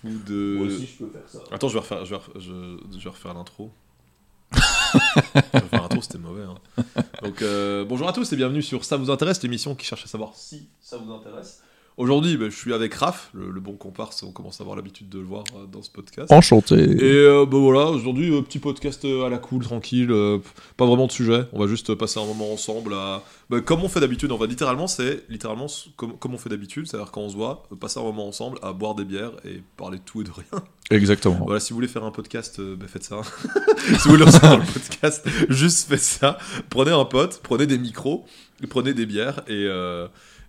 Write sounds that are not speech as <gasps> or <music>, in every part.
coup de. Moi aussi, je peux faire ça. Attends, je vais refaire, je vais refaire, je, je vais refaire l'intro. <laughs> je vais refaire l'intro, c'était mauvais. hein. Donc, euh, bonjour à tous et bienvenue sur Ça vous intéresse, l'émission qui cherche à savoir si ça vous intéresse. Aujourd'hui, bah, je suis avec Raph, le, le bon comparse, on commence à avoir l'habitude de le voir euh, dans ce podcast. Enchanté. Et euh, bah voilà, aujourd'hui, euh, petit podcast euh, à la cool, tranquille, pas vraiment de sujet, on va juste passer un moment ensemble à... bah, comme on fait d'habitude, on va littéralement, c'est littéralement comme, comme on fait d'habitude, c'est-à-dire quand on se voit, passer un moment ensemble à boire des bières et parler de tout et de rien. Exactement. Voilà, si vous voulez faire un podcast, bah, faites ça. <laughs> si vous voulez recevoir le podcast, juste faites ça. Prenez un pote, prenez des micros, prenez des bières et,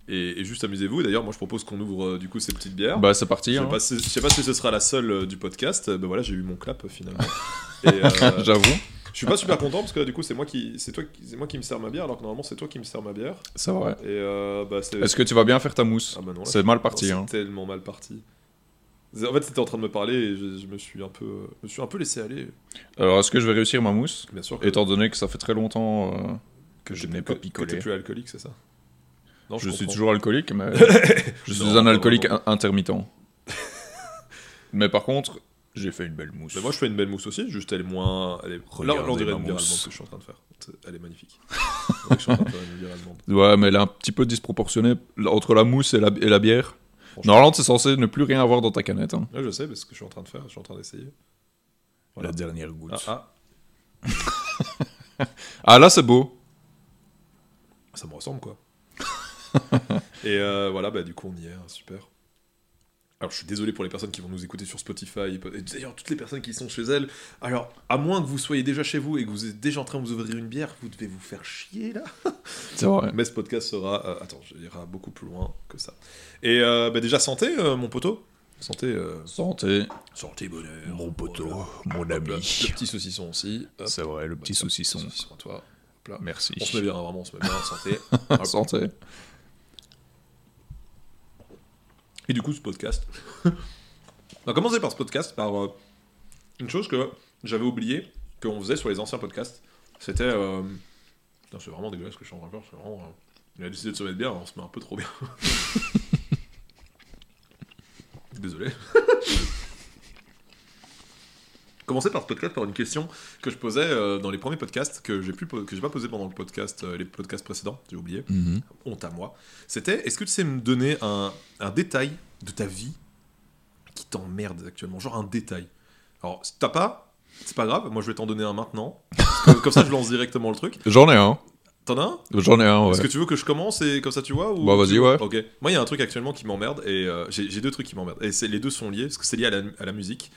et, et juste amusez-vous. D'ailleurs, moi je propose qu'on ouvre euh, du coup ces petites bières. Bah, c'est je, parti. sais hein. pas si, je sais pas si ce sera la seule euh, du podcast. Euh, bah voilà, j'ai eu mon clap finalement. <laughs> J'avoue. je suis pas super content parce que du coup c'est moi qui c'est toi qui- c'est moi qui me sers ma bière alors que normalement c'est toi qui me sers ma bière. C'est vrai. Et euh, bah c'est Est-ce que tu vas bien faire ta mousse ah bah non, là, C'est mal parti. c'est Hein. tellement mal parti. En fait, c'était en train de me parler et je, je me suis un peu, je me suis un peu laissé aller. Alors, est-ce que je vais réussir ma mousse Bien sûr. que- Étant donné que ça fait très longtemps euh, que je n'ai pas que- que picolé. t'es plus alcoolique, c'est ça? Non, Je suis comprends. toujours alcoolique, mais <laughs> je suis Non, un alcoolique intermittent. mais par contre, j'ai fait une belle mousse. Mais moi, je fais une belle mousse aussi, juste elle est moins. Elle est... Là, on dirait ma une bière mousse. allemande que je suis en train de faire. Elle est magnifique. <laughs> Que je suis en train de faire une bière allemande. Ouais, mais elle est un petit peu disproportionnée entre la mousse et la, et la bière. Normalement, c'est censé ne plus rien avoir dans ta canette. hein. Ouais, je sais, parce que je suis en train de faire, je suis en train d'essayer. Voilà. dernière goutte. Ah, Ah, <laughs> ah, là, c'est beau. ça me ressemble quoi. <laughs> Et euh, voilà, bah du coup, on y est, hein, super. Alors, je suis désolé pour les personnes qui vont nous écouter sur Spotify, et d'ailleurs, toutes les personnes qui sont chez elles. Alors, à moins que vous soyez déjà chez vous et que vous êtes déjà en train de vous ouvrir une bière, vous devez vous faire chier là. <laughs> C'est vrai. Mais ce podcast sera. euh, attends, je ira beaucoup plus loin que ça. Et euh, bah, déjà, santé, euh, mon poteau. Santé. euh, Santé. santé, bonheur. Mon poteau, Voilà. mon ami. Le petit saucisson aussi. Hop. C'est vrai, le petit saucisson. Saucisson à toi. Hop là. Merci. On se met bien, vraiment, on se met bien. Santé. <laughs> Hop. Santé. Et du coup, ce podcast. <laughs> on va commencer par ce podcast, par euh, une chose que j'avais oublié qu'on faisait sur les anciens podcasts. C'était. euh, c'est vraiment dégueulasse que je suis en train de vraiment, euh, Il a décidé de se mettre bien, on se met un peu trop bien. <laughs> Désolé. <laughs> Commencer par ce podcast par une question que je posais euh, dans les premiers podcasts que j'ai po- que j'ai pas posé pendant le podcast euh, les podcasts précédents j'ai oublié Mhm. honte à moi, c'était est-ce que tu sais me donner un, un détail de ta vie qui t'emmerde actuellement? Genre un détail. Alors, si t'as pas, c'est pas grave, moi je vais t'en donner un maintenant. Que- comme ça, je lance directement le truc. <laughs> J'en ai un. T'en as un? J'en ai un, ouais. Est-ce que tu veux que je commence et comme ça tu vois ou Bah, vas-y, ouais. Ok. Moi, il y a un truc actuellement qui m'emmerde et euh, j'ai deux trucs qui m'emmerdent. Et c'est- les deux sont liés parce que c'est lié à la, à la musique.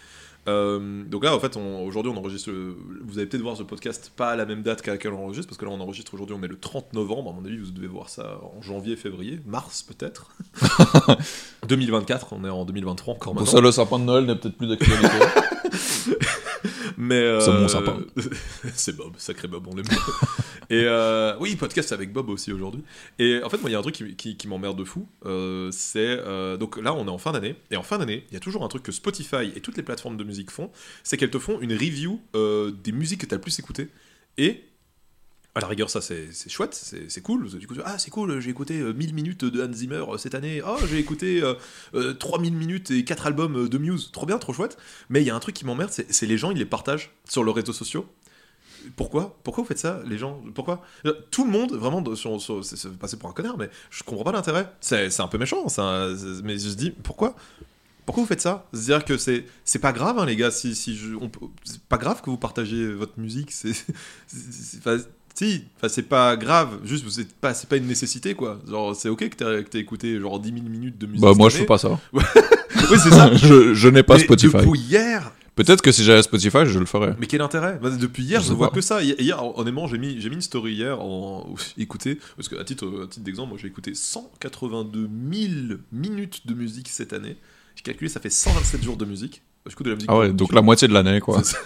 Euh, donc là, en fait, aujourd'hui, on enregistre. le- Vous allez peut-être voir ce podcast pas à la même date qu'à laquelle on enregistre, parce que là, on enregistre aujourd'hui, on est le 30 novembre. À mon avis, vous devez voir ça en janvier, février, mars peut-être. <laughs> 2024, on est en 2023 encore Pour maintenant. ça, le sapin de Noël n'est peut-être plus d'actualité. <laughs> Mais euh, C'est mon sapin. c'est Bob, sacré Bob, on l'aime. <laughs> Et euh, oui, podcast avec Bob aussi aujourd'hui. Et en fait, moi, il y a un truc qui, qui- qui m'emmerde de fou. euh, c'est euh, donc là, on est en fin d'année, et en fin d'année, il y a toujours un truc que Spotify et toutes les plateformes de musique font, c'est qu'elles te font une review euh, des musiques que tu as le plus écoutées. Et à la rigueur, ça c'est chouette, c'est cool. Du coup, ah, c'est cool, j'ai écouté euh, 1000 minutes de Hans Zimmer euh, cette année. Oh, j'ai écouté euh, euh, 3000 minutes et 4 albums euh, de Muse. Trop bien, trop chouette. Mais il y a un truc qui m'emmerde, c'est les gens, ils les partagent sur leurs réseaux sociaux. Pourquoi? Pourquoi vous faites ça, les gens? Pourquoi? Euh, Tout le monde, vraiment, c'est passé pour un connard, mais je comprends pas l'intérêt. C'est un peu méchant, c'est- mais je me dis, pourquoi? Pourquoi vous faites ça? C'est-à-dire que c'est pas grave, hein, les gars. Si, si je, pas grave que vous partagez votre musique. C'est si, c'est pas grave. Juste, c'est pas c'est pas une nécessité, quoi. Genre, c'est ok que t'aies écouté genre 10 000 minutes de musique. bah, moi, je fais pas ça. <laughs> Oui, c'est ça. <laughs> je je n'ai pas Mais Spotify. Depuis hier, Peut-être que si j'avais Spotify, je le ferais. mais quel intérêt? Bah, Depuis hier, Je je, vois pas. que ça. Hi- Hier, honnêtement, j'ai mis, j'ai mis une story hier en écouté, parce que à titre, à titre d'exemple, moi j'ai écouté 182 000 minutes de musique cette année. J'ai calculé, ça fait 127 jours de musique. J'écoute de la musique. Ah ouais, pour- donc la moitié de l'année, quoi. Ça.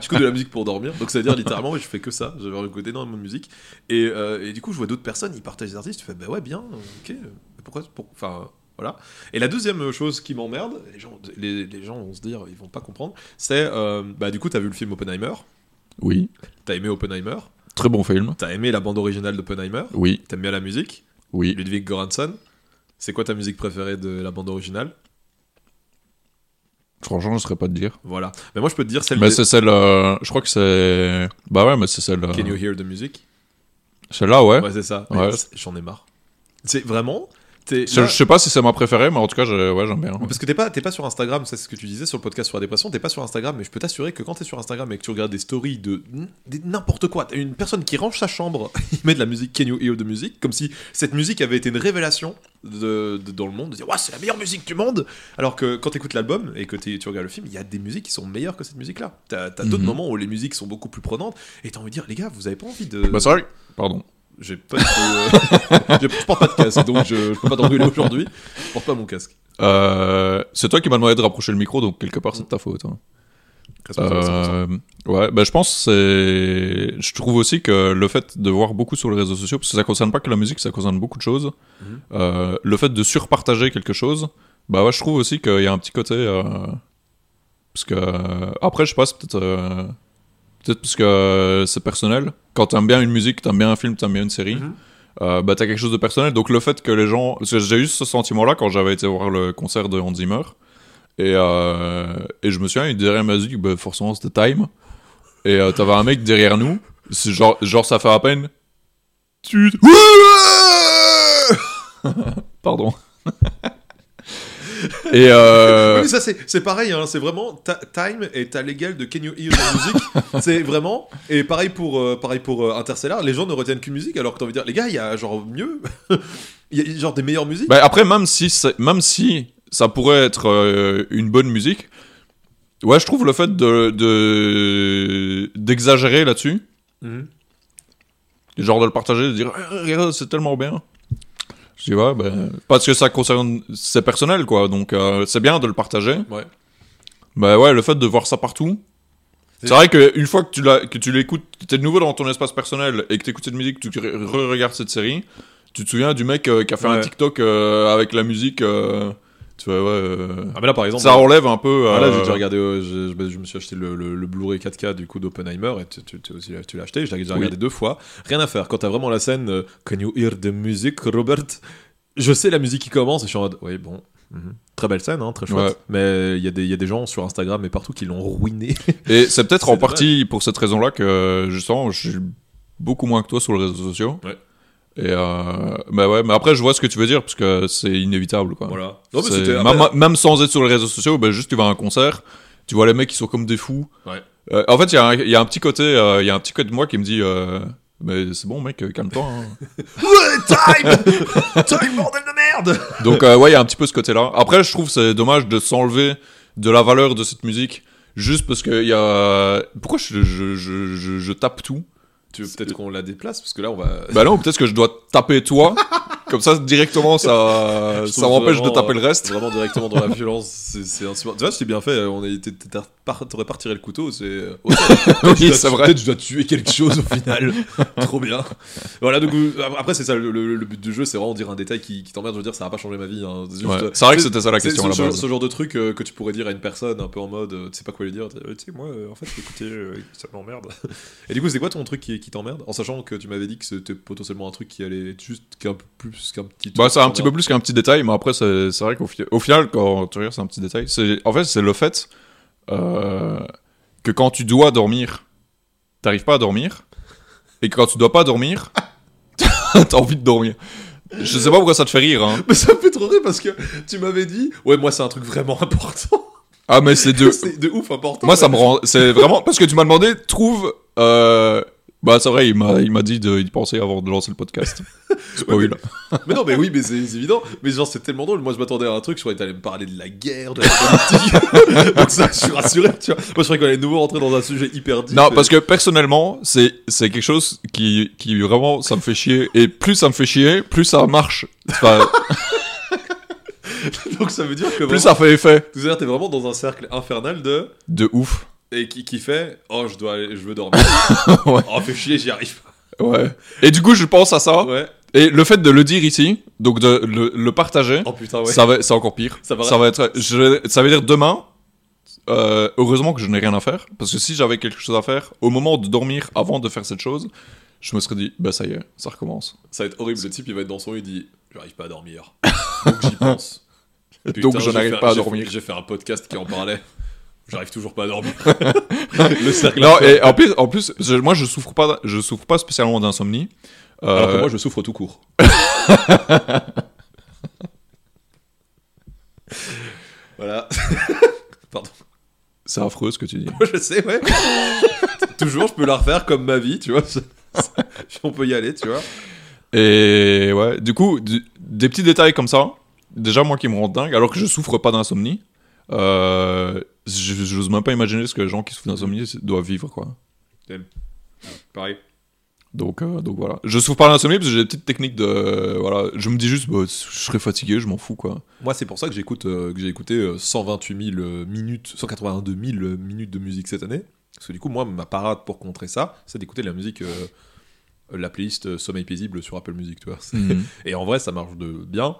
J'écoute de la musique pour dormir. Donc ça veut dire littéralement, je fais que ça. J'avais écouté énormément de musique. Et, euh, et du coup, je vois d'autres personnes, ils partagent des artistes. Tu fais, bah ouais, bien, ok. Mais pourquoi pour- Enfin, voilà. Et la deuxième chose qui m'emmerde, les gens, les, les gens vont se dire, ils vont pas comprendre, c'est, euh, bah du coup, t'as vu le film Oppenheimer? Oui. T'as aimé Oppenheimer? Très bon film. T'as aimé la bande originale d'Oppenheimer? Oui. T'aimes bien la musique? Oui. Ludwig Göransson? C'est quoi ta musique préférée de la bande originale? Franchement, je saurais pas te dire. Voilà. Mais moi, je peux te dire celle Mais c'est celle. euh, je crois que c'est. Bah ouais, mais c'est celle. euh, Can you hear the music? Celle-là, ouais. Ouais, c'est ça. Ouais. J'en ai marre. C'est vraiment. Je, là- je sais pas si c'est ma préférée, mais en tout cas, je- ouais, j'aime bien. Parce que t'es pas, t'es pas sur Instagram, c'est ce que tu disais sur le podcast sur la dépression, t'es pas sur Instagram, mais je peux t'assurer que quand t'es sur Instagram et que tu regardes des stories de n'importe quoi, t'as une personne qui range sa chambre, <laughs> il met de la musique You Hear the Music, comme si cette musique avait été une révélation de, de- dans le monde, de dire ouais, c'est la meilleure musique du monde, alors que quand t'écoutes l'album et que tu regardes le film, il y a des musiques qui sont meilleures que cette musique-là. T'as t'as d'autres Mhm. moments où les musiques sont beaucoup plus prenantes, et t'as envie de dire les gars, vous avez pas envie de. Bah, vrai. Pardon. J'ai pas euh, <laughs> je porte pas de casque, donc je, je peux pas t'engueuler aujourd'hui, je porte pas mon casque. Euh, c'est toi qui m'as demandé de rapprocher le micro, donc quelque part, c'est de ta faute. hein. Responsable, 100%. Euh, ouais, bah, je pense c'est. Je trouve aussi que le fait de voir beaucoup sur les réseaux sociaux, parce que ça concerne pas que la musique, ça concerne beaucoup de choses. Mhm. euh, le fait de surpartager quelque chose, bah ouais, je trouve aussi qu'il y a un petit côté. parce que. Après, je sais pas, c'est peut-être. Euh, Peut-être parce que c'est personnel. Quand t'aimes bien une musique, t'aimes bien un film, t'aimes bien une série, Mhm. euh, bah t'as quelque chose de personnel. Donc le fait que les gens. Parce que j'ai eu ce sentiment-là quand j'avais été voir le concert de Hans Zimmer. Et, euh, et je me souviens, derrière ma musique, bah, forcément c'était Time. Et euh, t'avais un mec derrière nous. Genre, genre ça fait à peine. Tu. <laughs> Pardon. <laughs> <laughs> et euh, Oui, mais ça c'est pareil, hein, c'est vraiment Time est à l'égal de You Hear the Music. <laughs> c'est vraiment et pareil pour euh, pareil pour euh, Interstellar. Les gens ne retiennent qu'une musique alors que t'as envie de dire les gars, il y a genre mieux, <laughs> il y a genre des meilleures musiques. Bah, après, même si, même si ça pourrait être euh, une bonne musique, ouais, je trouve le fait de de- d'exagérer là-dessus, Mhm. genre de le partager, de dire Ah, regarde, c'est tellement bien. Dis ouais, ben, parce que ça concerne, c'est personnel quoi, donc euh, c'est bien de le partager. Ouais. Bah ouais, le fait de voir ça partout. C'est- vrai qu'une fois que tu l'as, que tu l'écoutes, t'es de nouveau dans ton espace personnel et que t'écoutes cette musique, que tu re- re-regardes cette série, tu te souviens du mec euh, qui a fait un. TikTok euh, avec la musique. Euh, tu vois, ouais. euh, Ah mais là par exemple, ça enlève un peu. Voilà, euh, j'ai déjà regardé, euh, je, je- je me suis acheté le, le- le Blu-ray 4K du coup d'Oppenheimer et tu, tu, tu aussi tu l'as acheté, je l'ai déjà Oui. regardé deux fois. Rien à faire. Quand t'as vraiment la scène euh, Can you hear the music, Robert? Je sais la musique qui commence et je suis en mode oui bon. mhm. Très belle scène, hein, très chouette. Ouais. Mais il y, a des- il y a des gens sur Instagram et partout qui l'ont ruiné. Et c'est peut-être <laughs> en dommage. partie pour cette raison-là que justement, je suis beaucoup moins que toi sur les réseaux sociaux. Ouais. Et euh, bah ouais, mais après, je vois ce que tu veux dire parce que c'est inévitable quoi. voilà. Non, mais même, après- même sans être sur les réseaux sociaux, bah, juste tu vas à un concert, tu vois les mecs qui sont comme des fous. Ouais. Euh, en fait, il y, a un- il y a un petit côté, euh, il y a un petit côté de moi qui me dit, euh, mais c'est bon mec, calme-toi. hein. <laughs> Time <laughs> Time, bordel de merde Donc ouais, il y a un petit peu ce côté-là. Après, je trouve que c'est dommage de s'enlever de la valeur de cette musique juste parce qu'il y a. Pourquoi je, je, je tape tout? Tu veux peut-être qu'on la déplace parce que là on va. Bah non, peut-être que je dois taper toi. <laughs> Comme ça, directement, ça, ça m'empêche de taper le reste. Vraiment directement dans la <laughs> violence, c'est insupportable. Tu vois, c'est bien fait, on t'aurais pas retiré le couteau, c'est. <laughs> Oui, c'est vrai. Peut-être je dois tuer quelque chose au final. <laughs> Trop bien. Voilà, donc euh, après, c'est ça, le, but du jeu, c'est vraiment dire un détail qui, qui t'emmerde. Je veux dire, ça va pas changer ma vie. hein. C'est vrai que c'était ça la question ce, genre de truc euh, que tu pourrais dire à une personne un peu en mode, euh, tu sais pas quoi lui dire. Tu sais, moi, en fait, écoutez, ça m'emmerde. Et du coup, c'est quoi ton truc qui, qui t'emmerde? En sachant que tu m'avais dit que c'était potentiellement un truc qui allait être juste qu'un peu plus qu'un petit. Bah, c'est un petit peu plus qu'un petit détail, mais après, c'est c'est vrai qu'au fi- au final, quand tu regardes, c'est un petit détail. C'est- En fait, c'est le fait euh, que quand tu dois dormir, t'arrives pas à dormir, et que quand tu dois pas dormir, <laughs> t'as envie de dormir. Je sais pas pourquoi ça te fait rire, hein. Mais ça me fait trop rire parce que tu m'avais dit, ouais, moi c'est un truc vraiment important. Ah, mais c'est de. <laughs> c'est de ouf important. Moi, ça me rend. C'est vraiment. Parce que tu m'as demandé, trouve. Euh... Bah, c'est vrai, il m'a dit de penser avant de lancer le podcast. <laughs> Mais non, mais oui, mais c'est évident. Mais genre, c'est tellement drôle. Moi, je m'attendais à un truc. Je croyais que t'allais me parler de la guerre, de la politique. <laughs> Donc, ça, je suis rassuré, tu vois. Moi, je croyais qu'on allait de nouveau rentrer dans un sujet hyper deep. Non, parce que personnellement, c'est quelque chose qui, qui vraiment, ça me fait chier. Et plus ça me fait chier, plus ça marche. Enfin, <laughs> Donc, ça veut dire que. plus vraiment- ça fait effet. C'est-à-dire, t'es vraiment dans un cercle infernal de. De ouf. Et qui, qui fait, oh, je dois aller, je veux dormir. <laughs> Ouais. Oh, fais chier, j'y arrive Ouais. Et du coup, je pense à ça. pas. Ouais. Et le fait de le dire ici, donc de le, le partager, Oh putain, ouais. ça va, c'est encore pire. Ça Ça va être, je, ça veut dire demain. euh, heureusement que je n'ai rien à faire, parce que si j'avais quelque chose à faire, au moment de dormir, avant de faire cette chose, je me serais dit, bah ça y est, ça recommence. Ça va être horrible. Le type, il va être dans son lit, il dit, j'arrive pas à dormir. <laughs> Donc, j'y pense. Putain, Donc je n'arrive pas à dormir. J'ai fait un podcast qui en parlait. J'arrive toujours pas à dormir. <laughs> le cercle. Non, et en plus, en plus moi je souffre pas, je souffre pas spécialement d'insomnie. Euh, Alors que moi, je souffre tout court. <laughs> voilà. <laughs> Pardon. C'est affreux ce que tu dis. Je sais, ouais. Toujours, je peux la refaire comme ma vie, tu vois. On peut y aller, tu vois. Et ouais, du coup, du- des petits détails comme ça, déjà moi qui me rendent dingue, alors que je souffre pas d'insomnie, euh, j'ose même pas imaginer ce que les gens qui souffrent d'insomnie doivent vivre, quoi. Pareil. Donc, euh, donc voilà. Je souffre pas d'insomnie parce que j'ai des petites techniques de. Voilà, je me dis juste, bah, je serais fatigué, je m'en fous, quoi. Moi, c'est pour ça que j'écoute, euh, que j'ai écouté euh, 128 000 minutes, 182 000 minutes de musique cette année. Parce que du coup, moi, ma parade pour contrer ça, c'est d'écouter la musique, euh, la playlist euh, Sommeil paisible sur Apple Music, tu vois. C'est- Mhm. <laughs> Et en vrai, ça marche de bien.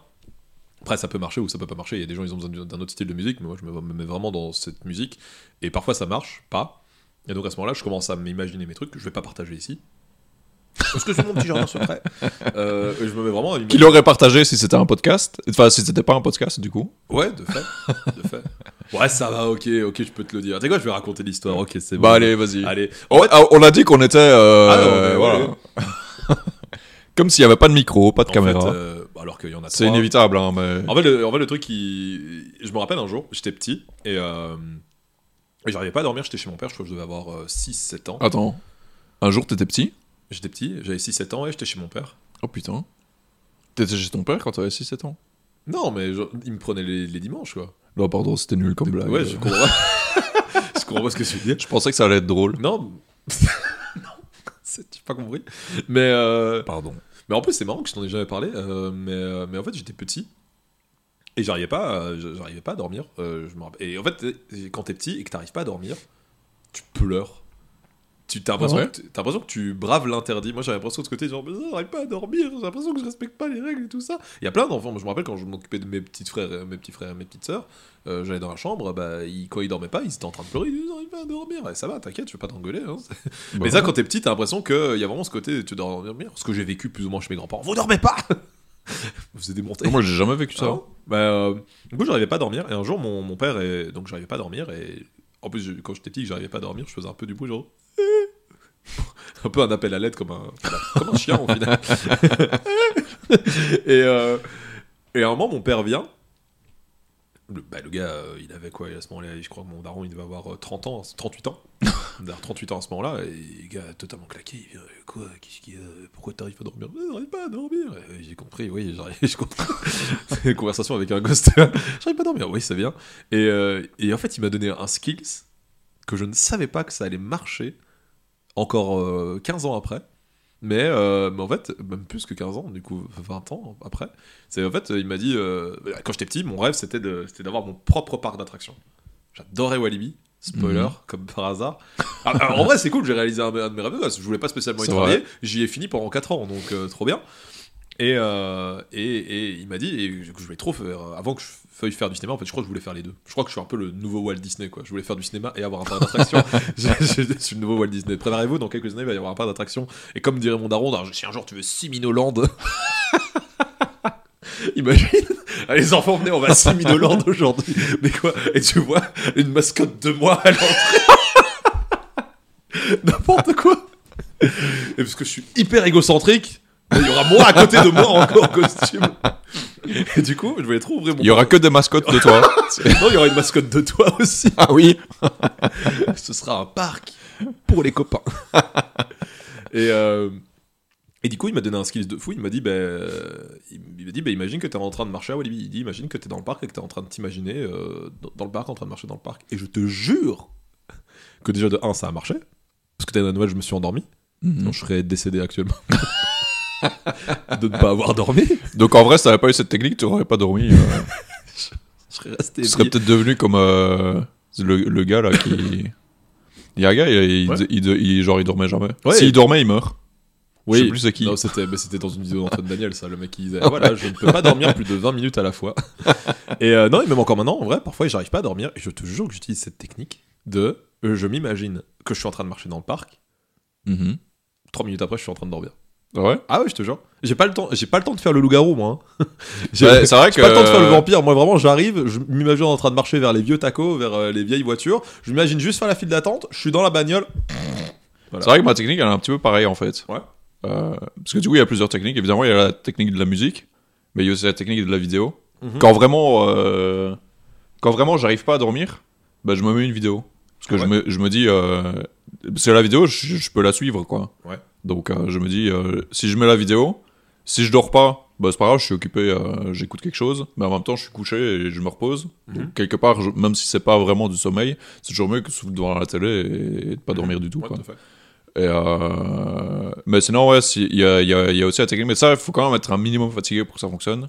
Après, ça peut marcher ou ça peut pas marcher. Il y a des gens, ils ont besoin d'un autre style de musique, mais moi, je me me mets vraiment dans cette musique. Et parfois, ça marche pas. Et donc, à ce moment-là, je commence à m'imaginer mes trucs que je vais pas partager ici. Parce que c'est mon petit jardin secret. <laughs> Euh, et je me mets vraiment à Qui l'aurait partagé si c'était un podcast? Enfin, si c'était pas un podcast, du coup? Ouais, de fait. De fait. Ouais, ça va, ok, ok, je peux te le dire. Tu sais quoi, je vais raconter l'histoire, ok, c'est bon. Bah, allez, vas-y. Allez. Oh, ah, on a dit qu'on était. euh, Ah non, mais voilà. <laughs> Comme s'il y avait pas de micro, pas de En caméra. fait, euh, alors qu'il y en a C'est inévitable, hein, mais. En fait, le, en fait, le truc qui. Je me rappelle un jour, j'étais petit et. Euh... et J'arrivais pas à dormir, j'étais chez mon père, je crois que je devais avoir euh, 6-7 ans. Attends. Un jour, t'étais petit? J'étais petit, j'avais 6-7 ans et j'étais chez mon père. Oh putain. T'étais chez ton père quand t'avais 6-7 ans? Non, mais genre, il me prenait les, les dimanches, quoi. Non, pardon, c'était nul comme blague. Ouais, je comprends. <laughs> je comprends pas ce que tu dire. Je pensais que ça allait être drôle. Non. <laughs> non. C'est- J'ai pas compris. Mais. Euh... Pardon. Mais en plus, c'est marrant que je t'en ai jamais parlé. euh, mais, euh, mais en fait, j'étais petit. Et j'arrivais pas, à- j'arrivais pas à dormir. euh, et en fait, euh, quand t'es petit et que t'arrives pas à dormir, tu pleures. Tu t'as l'impression, Ah que tu- t'as l'impression que tu braves l'interdit. Moi, j'avais l'impression de ce côté, genre, mais j'arrive pas à dormir. J'ai l'impression que je respecte pas les règles et tout ça. Il y a plein d'enfants. Moi, je me rappelle quand je m'occupais de mes petits frères, euh, mes petits frères, et mes petites sœurs. euh, J'allais dans la chambre, bah, ils- quand ils dormaient pas, ils étaient en train de pleurer. Ils disaient, j'arrive pas à dormir. Et ça va, t'inquiète, je vais pas t'engueuler. hein. <laughs> Mais ça, quand t'es petit, t'as l'impression qu'il y a vraiment ce côté, tu dois dormir. Ce que j'ai vécu plus ou moins chez mes grands-parents. Vous dormez pas <laughs> Vous êtes démonté. moi, j'ai jamais vécu ça. Ah bon bah, euh, du coup, j'arrivais pas à dormir. Et un jour, mon, mon père, est... donc j'arrivais pas à dormir. Et en plus, je- quand j'étais petit, j'arrivais pas à dormir. Je faisais un peu du bruit, genre. <laughs> un peu un appel à l'aide, comme un, comme un chien, au final. <laughs> et, euh, et à un moment, mon père vient. Le, bah, le gars, euh, il avait quoi à ce moment-là? Je crois que mon daron, il devait avoir euh, 30 ans, 38 ans. Il devait avoir 38 ans à ce moment-là. Et le gars, totalement claqué, il vient euh, Quoi? Qu'est-ce a? Pourquoi t'arrives pas à dormir? J'arrive pas à dormir. Euh, J'ai compris, oui, j'arrive. <laughs> Compris. C'est une conversation avec un gosse. J'arrive pas à dormir, oui, c'est bien. Et, euh, et en fait, il m'a donné un skills que je ne savais pas que ça allait marcher encore euh, 15 ans après. Mais, euh, mais en fait, même plus que 15 ans, du coup 20 ans après. C'est en fait, il m'a dit, euh, quand j'étais petit, mon rêve c'était d'avoir mon propre parc d'attractions. J'adorais Walibi, spoiler, Mhm. comme par hasard. Ah, alors, en vrai, c'est cool, j'ai réalisé un, un de mes rêves. Je voulais pas spécialement y travailler, j'y ai fini pendant 4 ans, donc euh, trop bien. Et, euh, et, et il m'a dit, et je voulais trop faire, avant que je veuille faire du cinéma, en fait, je crois que je voulais faire les deux. Je crois que je suis un peu le nouveau Walt Disney, quoi. Je voulais faire du cinéma et avoir un parc d'attractions. <laughs> je, je- je suis le nouveau Walt Disney. Préparez-vous, dans quelques années, il va y avoir un parc d'attractions. Et comme dirait mon daron, si un jour tu veux Siminoland. <laughs> Imagine, les enfants venez, on va à Siminoland <laughs> aujourd'hui. Mais quoi? Et tu vois une mascotte de moi à l'entrée. N'importe quoi. Et parce que je suis hyper égocentrique, il y aura moi à côté de moi encore en costume. Et du coup, je voulais trop ouvrir mon. Il y aura que des mascottes de toi. <laughs> Non, il y aura une mascotte de toi aussi. ah oui. <laughs> Ce sera un parc pour les copains. <laughs> et, euh, et du coup, il m'a donné un skills de fou. Il m'a dit, bah, euh, il m'a dit, bah, imagine que t'es en train de marcher à Walibi. Il dit, imagine que t'es dans le parc et que t'es en train de t'imaginer euh, dans, dans le parc, en train de marcher dans le parc. Et je te jure que déjà de 1, ça a marché. Parce que t'as Noël, je me suis endormi. Sinon, je serais décédé actuellement. <laughs> de ne pas avoir dormi. Donc en vrai, si t'avais pas eu cette technique, tu aurais pas dormi. euh, <laughs> Je serais resté. tu serais peut-être devenu comme euh, le, le gars là qui. <laughs> Il y a un gars, il, Ouais. il- il- genre il dormait jamais. Ouais. S'il dormait, il meurt. Oui, Je sais plus c'est qui. C'était, dans une vidéo d'Antoine Daniel, ça, le mec qui disait Voilà, je ne peux pas dormir plus de 20 minutes à la fois. et euh, non, et même encore maintenant, en vrai, parfois, j'arrive pas à dormir. Et je te jure que j'utilise cette technique de euh, je m'imagine que je suis en train de marcher dans le parc. Mhm. Trois minutes après, je suis en train de dormir. Ouais. Ah ouais, je te jure. J'ai pas le temps, j'ai pas le temps de faire le loup-garou, moi. hein. <laughs> j'ai Ouais, c'est vrai j'ai que. pas le temps de faire le vampire. Moi, vraiment, j'arrive, je m'imagine en train de marcher vers les vieux tacos, vers euh, les vieilles voitures. Je m'imagine juste faire la file d'attente. Je suis dans la bagnole. C'est vrai que ma technique, elle est un petit peu pareille en fait. Ouais. Euh, parce que du coup, il y a plusieurs techniques. Évidemment, il y a la technique de la musique, mais il y a aussi la technique de la vidéo. Mhm. Quand vraiment, euh, quand vraiment, j'arrive pas à dormir, bah, je me mets une vidéo. Parce que je, Ouais. me, je me dis, que la vidéo, je, je peux la suivre, quoi. Ouais. Donc, euh, je me dis, euh, si je mets la vidéo, si je dors pas, bah, c'est pas grave, je suis occupé, euh, j'écoute quelque chose, mais en même temps, je suis couché et je me repose. Mhm. Donc, quelque part, je- même si c'est pas vraiment du sommeil, c'est toujours mieux que de devant la télé et, et de pas dormir du tout, Ouais, quoi. tout à fait. Et. Mais sinon, ouais, si- il y, a, il y, a, il y a aussi la technique. Mais ça, il faut quand même être un minimum fatigué pour que ça fonctionne.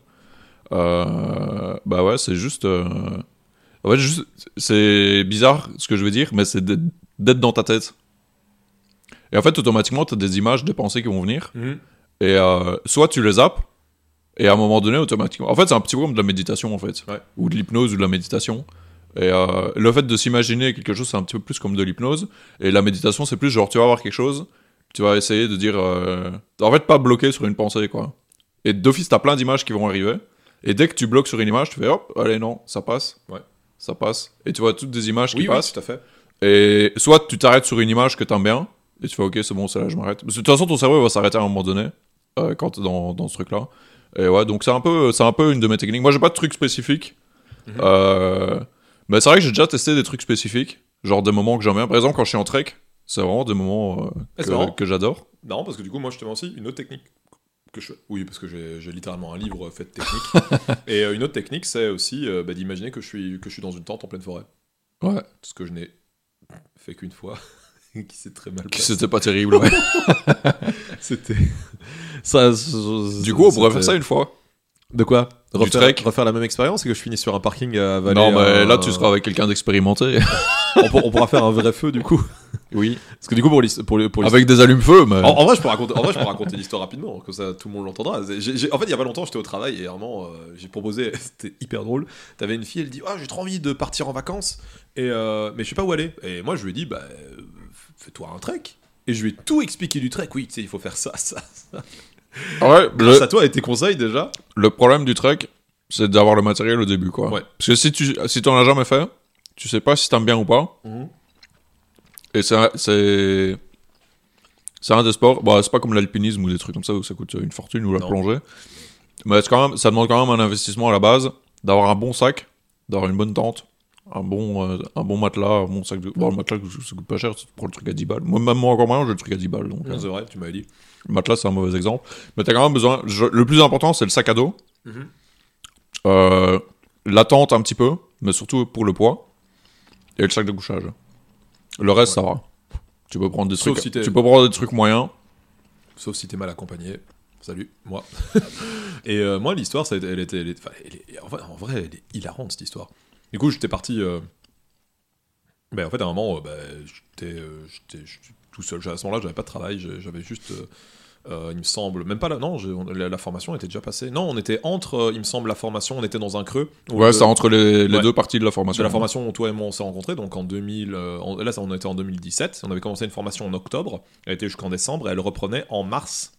Bah ouais, c'est juste. En fait, juste... c'est bizarre ce que je veux dire, mais c'est d'être dans ta tête. Et en fait, automatiquement, tu as des images, des pensées qui vont venir. Mhm. Et euh, soit tu les zappes, et à un moment donné, automatiquement. En fait, c'est un petit peu comme de la méditation, en fait. Ouais. Ou de l'hypnose ou de la méditation. Et euh, le fait de s'imaginer quelque chose, c'est un petit peu plus comme de l'hypnose. Et la méditation, c'est plus genre, tu vas voir quelque chose, tu vas essayer de dire. euh, En fait, pas bloquer sur une pensée, quoi. Et d'office, t'as plein d'images qui vont arriver. Et dès que tu bloques sur une image, tu fais hop, allez, non, ça passe. Ouais. Ça passe. Et tu vois toutes des images qui oui, passent. tout à fait. Et soit tu t'arrêtes sur une image que t'aimes bien, et tu fais ok, c'est bon, c'est là, je m'arrête. De toute façon, ton cerveau il va s'arrêter à un moment donné, euh, quand t'es dans, dans ce truc-là. Et ouais, donc c'est un, peu, un peu une de mes techniques. Moi, j'ai pas de truc spécifique. Mhm. Euh, mais c'est vrai que j'ai déjà testé des trucs spécifiques, genre des moments que j'aime bien. Par exemple, quand je suis en trek, c'est vraiment des moments euh, marrant. que, que j'adore. Non, parce que du coup, moi, je te mets aussi une autre technique. Que je... Oui, parce que j'ai j'ai littéralement un livre fait de techniques. <laughs> Et euh, une autre technique, c'est aussi euh, bah, d'imaginer que, je suis- que je suis dans une tente en pleine forêt. Ouais. Ce que je n'ai fait qu'une fois. <laughs> qui s'est très mal passé. C'était pas terrible, ouais. <laughs> C'était. <laughs> Ça, du coup, on pourrait faire ça une fois. De quoi? Du refaire, trek? refaire la même expérience et que je finisse sur un parking à Valais. non, mais un- là, tu seras avec quelqu'un d'expérimenté. on, pour- on pourra faire un vrai feu du coup. oui. Parce que du coup, pour pour, pour l'histoire- Avec des allumes-feu, mais. En, en vrai, je peux raconter, en vrai, je peux raconter l'histoire rapidement, comme ça tout le monde l'entendra. En fait, il y a pas longtemps, j'étais au travail et vraiment, euh, j'ai proposé, c'était hyper drôle. T'avais une fille, elle dit Ah, j'ai trop envie de partir en vacances, et, euh, mais je sais pas où aller. Et moi, je lui ai dit Bah, euh, fais-toi un trek. Et je lui ai tout expliqué du trek. Oui, tu sais, il faut faire ça, ça, ça. Ouais, le- Grâce à toi et tes conseils déjà. Le problème du trek, c'est d'avoir le matériel au début, quoi. Ouais. Parce que si tu si t'en as jamais fait, tu sais pas si t'aimes bien ou pas. Et c'est un- c'est c'est un des sports. Bon, c'est pas comme l'alpinisme ou des trucs comme ça où ça coûte une fortune ou la Non. plongée. Mais quand même, ça demande quand même un investissement à la base, d'avoir un bon sac, d'avoir une bonne tente, un bon euh, un bon matelas, un bon sac de. Bon, le matelas ça coûte pas cher, tu prends le truc à 10 balles. Moi même moi encore moins, j'ai le truc à 10 balles. Donc, euh, C'est vrai, tu m'avais dit. le matelas, c'est un mauvais exemple. Mais t'as quand même besoin. je- le plus important, c'est le sac à dos. Mhm. Euh, la tente, un petit peu, mais surtout pour le poids. Et le sac de couchage. Le reste, ça va. Tu peux prendre des Sauf trucs. si tu peux prendre des trucs moyens. Sauf si t'es mal accompagné. Salut, moi. <laughs> et euh, moi, l'histoire, elle était. elle enfin, elle est- en, vrai, en vrai, elle est hilarante, cette histoire. Du coup, j'étais parti. euh, ben, en fait, à un moment, euh, ben, j'étais euh, j'étais- tout seul. À ce moment-là, j'avais pas de travail. J'avais juste. euh, il me semble. Même pas là. Non, la, la formation était déjà passée. Non, on était entre. euh, il me semble, la formation, on était dans un creux. Ouais, c'est entre les, les Ouais. deux parties de la de formation. la formation où toi et moi on s'est rencontrés, donc en 2000, euh, là ça, on était en 2017, on avait commencé une formation en octobre, elle était jusqu'en décembre, et elle reprenait en mars.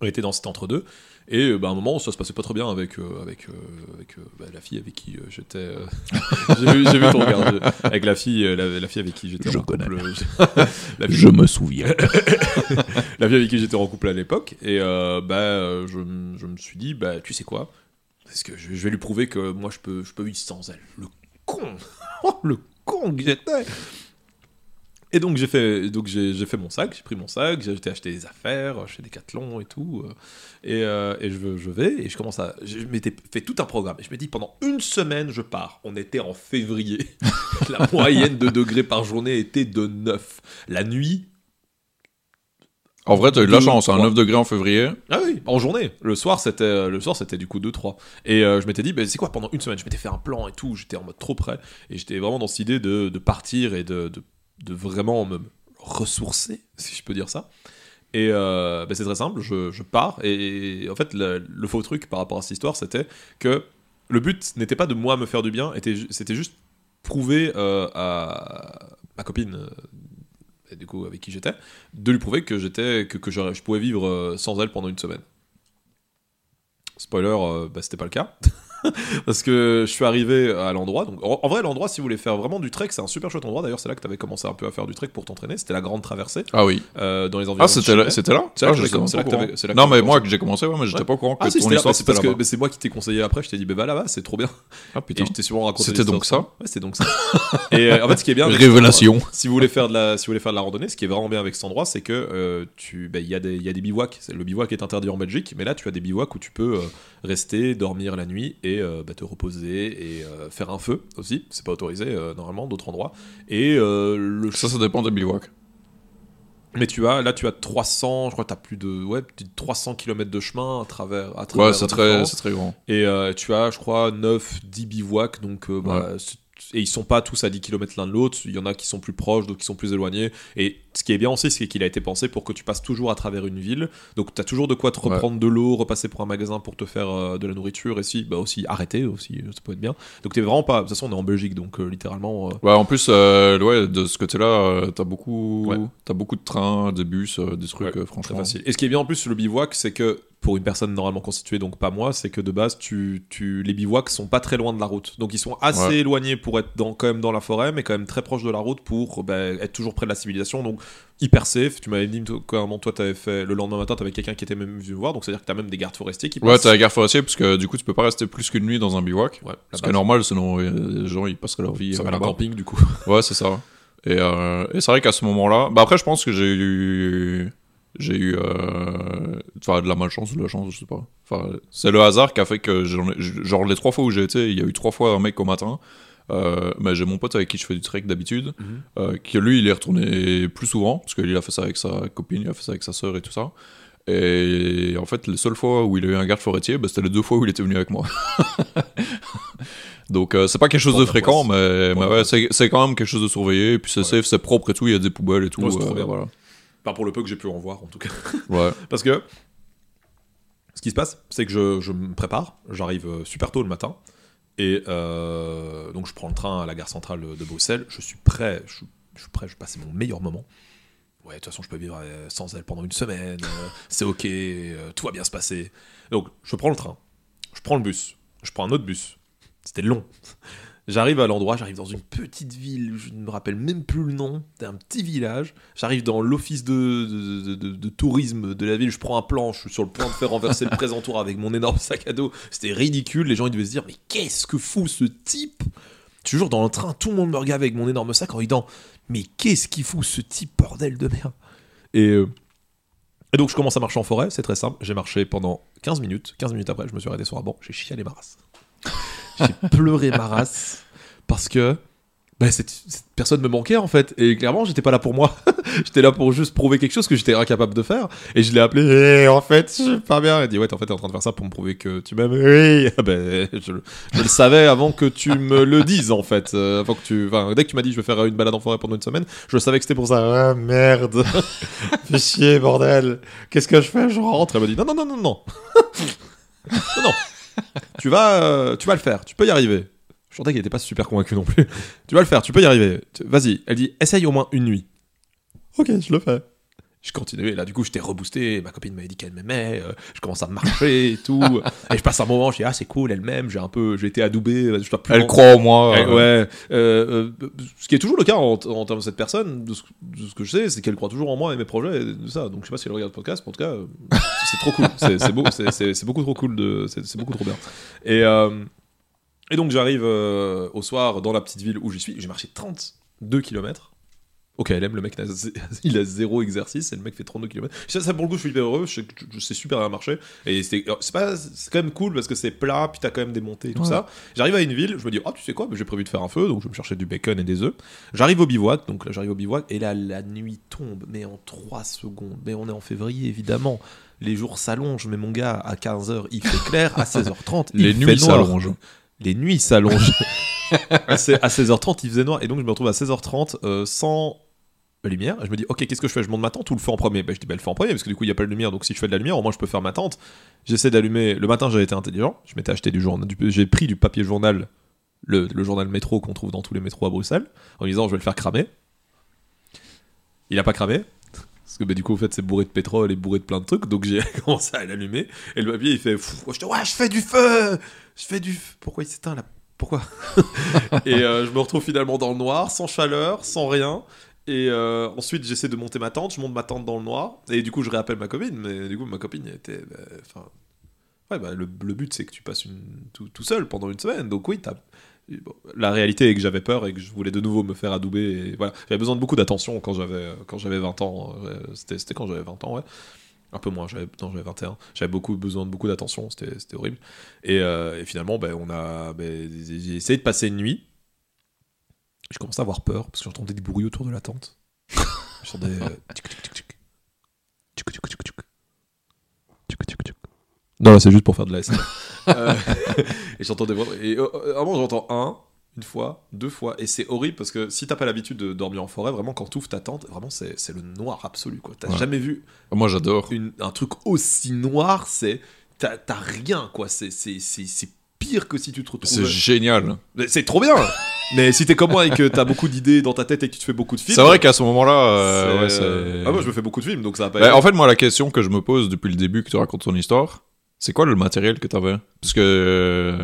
On était dans cet entre-deux, et euh, bah, à un moment ça se passait pas très bien avec, euh, avec, euh, avec euh, bah, la fille avec qui j'étais. <laughs> j'ai vu, ton regard, je- avec la fille, la, la fille avec qui j'étais Je en couple. connais. <laughs> la, fille, me souviens. <laughs> la fille avec qui j'étais en couple à l'époque, et euh, bah, euh, je, je me suis dit, bah, tu sais quoi? Parce que je, je vais lui prouver que moi je peux, je peux vivre sans elle. Le con le con que j'étais Et donc j'ai fait, donc j'ai j'ai fait mon sac, j'ai pris mon sac, j'ai été acheter des affaires chez Decathlon et tout, euh, et, euh, et je, je vais et je commence à, je m'étais fait tout un programme et je me dis pendant une semaine je pars. On était en février, <laughs> la moyenne de degrés par journée était de 9. La nuit, En vrai, t'as eu de la chance. Trois. 9 degrés en février. Ah oui, en journée. Le soir, c'était le soir, c'était du coup 2-3. Et euh, je m'étais dit, bah, c'est quoi, pendant une semaine, je m'étais fait un plan et tout, j'étais en mode trop prêt. Et j'étais vraiment dans cette idée de, de partir et de, de, de vraiment me ressourcer, si je peux dire ça. Et euh, bah, c'est très simple, je, je pars. Et, en fait, le, faux truc par rapport à cette histoire, c'était que le but n'était pas de moi me faire du bien, c'était juste prouver euh, à ma copine. euh, du coup avec qui j'étais, de lui prouver que j'étais que, que je, je pouvais vivre sans elle pendant une semaine. Spoiler, bah, c'était pas le cas. <laughs> <laughs> Parce que je suis arrivé à l'endroit. Donc, en, vrai, l'endroit, si vous voulez faire vraiment du trek, c'est un super chouette endroit. D'ailleurs, c'est là que tu avais commencé un peu à faire du trek pour t'entraîner. C'était la grande traversée Ah oui. euh, dans les environs. Ah, c'était là, Chimay. c'était là C'est là Ah, que commencé, là que là Non, mais moi, que j'ai commencé, ouais, mais j'étais Ouais. pas au courant que Ah, si, ton c'était là, histoire c'est parce que c'est moi qui t'ai conseillé après. Je t'ai dit, bah va là-bas, c'est trop bien. Ah Et putain. je t'ai sûrement raconté. C'était donc ça Ouais, c'était donc ça. Et euh, en fait, ce qui est bien. Révélation. Si vous voulez faire de la, si vous voulez faire de la randonnée, ce qui est vraiment bien avec cet endroit, c'est que euh, tu, bah, il y a des, il y a des bivouacs. Le bivouac est interdit en Belgique, mais là, tu as des bivouacs où tu peux rester, dormir la nuit et euh, bah, te reposer et euh, faire un feu aussi. C'est pas autorisé euh, normalement d'autres endroits. Et le Ça, ça dépend des bivouacs. mais tu as là, tu as 300, je crois que tu as plus de ouais, plus de 300 km de chemin à travers. À travers Ouais, c'est très, très grand. Et euh, tu as, je crois, 9, 10 bivouacs, donc euh, bah, et ils sont pas tous à 10 km l'un de l'autre, il y en a qui sont plus proches, d'autres qui sont plus éloignés. Et ce qui est bien aussi, c'est qu'il a été pensé pour que tu passes toujours à travers une ville, donc tu as toujours de quoi te Ouais. reprendre de l'eau, repasser pour un magasin pour te faire euh, de la nourriture, et si, bah aussi arrêter, aussi, euh, ça peut être bien. Donc t'es vraiment pas, de toute façon on est en Belgique, donc euh, littéralement... euh, Ouais, en plus, ouais, de ce côté-là, euh, t'as beaucoup, Ouais. t'as beaucoup de trains, des bus, des trucs, euh, Très franchement. facile. Et ce qui est bien en plus le bivouac, c'est que pour une personne normalement constituée, donc pas moi, c'est que de base, tu, tu, les bivouacs sont pas très loin de la route. Donc ils sont assez Ouais. éloignés pour être dans, quand même dans la forêt, mais quand même très proches de la route pour bah, être toujours près de la civilisation. Donc hyper safe. Tu m'avais dit clairement, toi, t'avais fait le lendemain matin, t'avais quelqu'un qui était même venu voir. Donc c'est à dire que t'as même des gardes forestiers qui Ouais, passent. t'as la gare forestière, parce que du coup, tu peux pas rester plus qu'une nuit dans un bivouac. Ouais, Ce la qui est base. normal, sinon euh, les gens ils passeraient leur vie. Ça euh, va camping du coup. Ouais, c'est ça. Et, euh, et c'est vrai qu'à ce moment-là, bah après, je pense que j'ai eu, j'ai eu, euh, de la malchance ou de la chance, je sais pas. Enfin, c'est le hasard qui a fait que, genre, les trois fois où j'ai été, il y a eu trois fois un mec au matin. Euh, mais j'ai mon pote avec qui je fais du trek d'habitude, Mhm. euh, qui lui, il est retourné plus souvent, parce qu'il a fait ça avec sa copine, il a fait ça avec sa sœur et tout ça. Et en fait, les seules fois où il a eu un garde forestier, bah, c'était les deux fois où il était venu avec moi. <laughs> Donc, euh, c'est pas quelque chose de fréquent, mais, mais ouais, c'est quand même quelque chose de surveillé. Et puis c'est Ouais. safe, c'est propre et tout, il y a des poubelles et tout. Ouais, trop bien. voilà. Pas pour le peu que j'ai pu en voir en tout cas. Ouais. <laughs> Parce que ce qui se passe, c'est que je, je me prépare, j'arrive euh, super tôt le matin, et euh, donc je prends le train à la gare centrale de Bruxelles, je suis prêt, je, suis- je suis prêt, je vais passer mon meilleur moment. Ouais, de toute façon, je peux vivre euh, sans elle pendant une semaine, <laughs> c'est ok, tout va bien se passer. Donc, je prends le train, je prends le bus, je prends un autre bus, c'était long. J'arrive à l'endroit, j'arrive dans une petite ville, je ne me rappelle même plus le nom, c'était un petit village. J'arrive dans l'office de, de, tourisme de la ville, je prends un plan, je suis sur le point de faire renverser le présentoir avec mon énorme sac à dos. C'était ridicule, les gens ils devaient se dire mais qu'est-ce que fout ce type? Toujours dans le train, tout le monde me regarde avec mon énorme sac en disant mais qu'est-ce qu'il fout ce type bordel de merde? Et, euh, et donc je commence à marcher en forêt, c'est très simple, j'ai marché pendant 15 minutes, 15 minutes après je me suis arrêté sur un banc, j'ai chialé ma race. J'ai pleuré ma race parce que bah, cette, personne me manquait en fait. Et clairement j'étais pas là pour moi. <laughs> J'étais là pour juste prouver quelque chose que j'étais incapable de faire. Et je l'ai appelé Eh, en fait je suis pas bien. Elle dit ouais en fait t'es en train de faire ça pour me prouver que tu m'aimes. Oui. <laughs> Ben, je, le- savais avant que tu me le dises en fait. Euh, avant que tu dès que tu m'as dit je vais faire une balade en forêt pendant une semaine je savais que c'était pour ça. Ah merde. <laughs> Fais chier bordel. Qu'est-ce que je fais? Je rentre. Elle m'a dit non non non non. Non non tu vas euh, tu vas le faire tu peux y arriver je sentais qu'elle était pas super convaincue non plus tu vas le faire, tu peux y arriver. Vas-y. Elle dit, essaye au moins une nuit. Ok, je le fais. Je continuais, là du coup j'étais reboosté, ma copine m'avait dit qu'elle m'aimait, euh, je commence à marcher et tout, <laughs> et je passe un moment, je dis ah c'est cool, elle m'aime, j'ai un peu, j'ai été adoubé, je dois plus Elle en- croit en moi. Ouais, euh, ouais. Euh, euh, ce qui est toujours le cas en, en termes de cette personne, de ce, de ce que je sais, c'est qu'elle croit toujours en moi et mes projets, et de ça. Donc je sais pas si elle regarde le podcast, mais en tout cas, euh, c'est trop cool. C'est beau, c'est- beaucoup trop cool, de, c'est beaucoup trop bien. Et, euh, et donc j'arrive euh, au soir dans la petite ville où j'y suis, j'ai marché 32 km. Ok, aime le mec, il a, <laughs> il a zéro exercice et le mec fait 32 km. Ça, ça, pour le coup, je suis hyper heureux, sais super bien marcher. Et c'est c'est c'est quand même cool parce que c'est plat, puis t'as quand même des montées et tout Ouais. ça. J'arrive à une ville, je me dis, oh, tu sais quoi, bah, j'ai prévu de faire un feu, donc je vais me chercher du bacon et des œufs. J'arrive au bivouac, donc là j'arrive au bivouac, et là la nuit tombe, mais en 3 secondes. Mais on est en février, évidemment. Les jours s'allongent, mais mon gars, à 15h, il fait clair, à 16h30, <laughs> il Les fait nuits s'allongent. Les nuits s'allongent. <laughs> à 16h30, il faisait noir, et donc je me retrouve à 16h30 euh, sans lumière. Et je me dis, ok, qu'est-ce que je fais? Je monte ma tente ou le feu en premier? Bah, Je dis, bah, le feu en premier, parce que du coup, il n'y a pas de lumière, donc si je fais de la lumière, au moins je peux faire ma tente. J'essaie d'allumer. Le matin, j'avais été intelligent. Je m'étais acheté du journal. J'ai pris du papier journal, le, le journal métro qu'on trouve dans tous les métros à Bruxelles, en me disant, je vais le faire cramer. il a pas cramé. Parce que bah, du coup, en fait, c'est bourré de pétrole et bourré de plein de trucs. Donc j'ai <laughs> commencé à l'allumer. Et le papier, il fait je, te- ouais, je fais du feu Je fais du feu. Pourquoi il s'éteint là? Pourquoi? <laughs> Et euh, je me retrouve finalement dans le noir, sans chaleur, sans rien. Et euh, ensuite, j'essaie de monter ma tente. Je monte ma tente dans le noir. Et du coup, je réappelle ma copine. Mais du coup, ma copine était. bah, Enfin. ouais, bah, le, le but, c'est que tu passes tout, tout seul pendant une semaine. Donc oui, t'as. La réalité est que j'avais peur et que je voulais de nouveau me faire adouber. Voilà, j'avais besoin de beaucoup d'attention quand j'avais quand j'avais 20 ans. Euh, C'était quand j'avais 20 ans, ouais. Un peu moins, j'avais non, j'avais 21. J'avais beaucoup besoin de beaucoup d'attention, c'était horrible. Et, euh, finalement, ben, on a, ben, j'ai essayé de passer une nuit. Je commençais à avoir peur parce que j'entendais des bruits autour de la tente. J'entendais. Non, là, c'est juste pour faire de la <laughs> euh, Et j'entendais vraiment. Et euh, euh, moment, j'entends un, une fois, deux fois. Et c'est horrible parce que si t'as pas l'habitude de dormir en forêt, vraiment, quand t'ouvres ta tente, vraiment, c'est c'est le noir absolu. quoi. T'as Ouais. jamais vu Moi, j'adore. une- un truc aussi noir, c'est. T'as t'as rien, quoi. C'est- C'est c'est- c'est pire que si tu te C'est retrouves. génial. Mais C'est trop bien! <laughs> Mais si t'es comme moi et que t'as beaucoup d'idées dans ta tête et que tu te fais beaucoup de films. C'est vrai qu'à ce moment-là, euh, ouais, Ah, moi je me fais beaucoup de films donc ça va pas Bah, en fait, moi, la question que je me pose depuis le début que tu racontes ton histoire, c'est quoi le matériel que t'avais? Parce que. euh,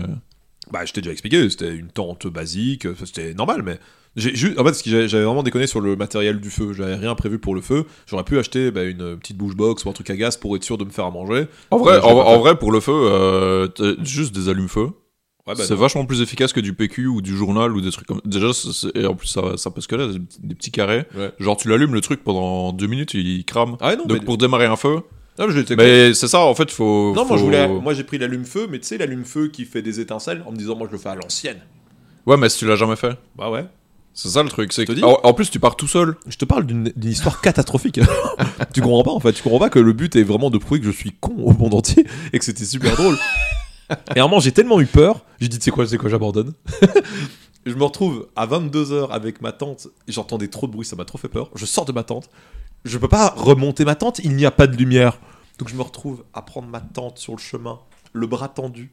Bah, je t'ai déjà expliqué, c'était une tente basique, c'était normal, mais. Juste, en fait, j'avais vraiment déconné sur le matériel du feu. J'avais rien prévu pour le feu. J'aurais pu acheter bah, une petite bouche box ou un truc à gaz pour être sûr de me faire à manger. En vrai, en, vrai, pour le feu, euh, juste des allumes-feu. Ouais, bah, c'est vachement plus efficace que du PQ ou du journal ou des trucs comme. Déjà, et en plus, ça, ça peut se coller, des, petits- carrés. Ouais. Genre, tu l'allumes le truc pendant deux minutes, il crame. Ah ouais, non, Donc, mais- pour démarrer un feu. Non, mais l'étais Mais c'est ça, en fait, faut. Non, moi, je voulais, moi j'ai pris l'allume-feu, mais tu sais, l'allume-feu qui fait des étincelles en me disant, moi je le fais à l'ancienne. Ouais, mais si tu l'as jamais fait. Bah ouais. C'est ça le truc. C'est que- dis en, en plus, tu pars tout seul. Je te parle d'une d'une histoire catastrophique. <laughs> tu comprends pas en fait, tu comprends pas que le but est vraiment de prouver que je suis con au monde entier et que c'était super drôle. Et à un moment, j'ai tellement eu peur, j'ai dit, tu sais quoi, sais quoi, j'abandonne. <laughs> je me retrouve à 22h avec ma tante, j'entendais trop de bruit, ça m'a trop fait peur. Je sors de ma tente, je peux pas remonter ma tente, il n'y a pas de lumière. Donc je me retrouve à prendre ma tente sur le chemin, le bras tendu,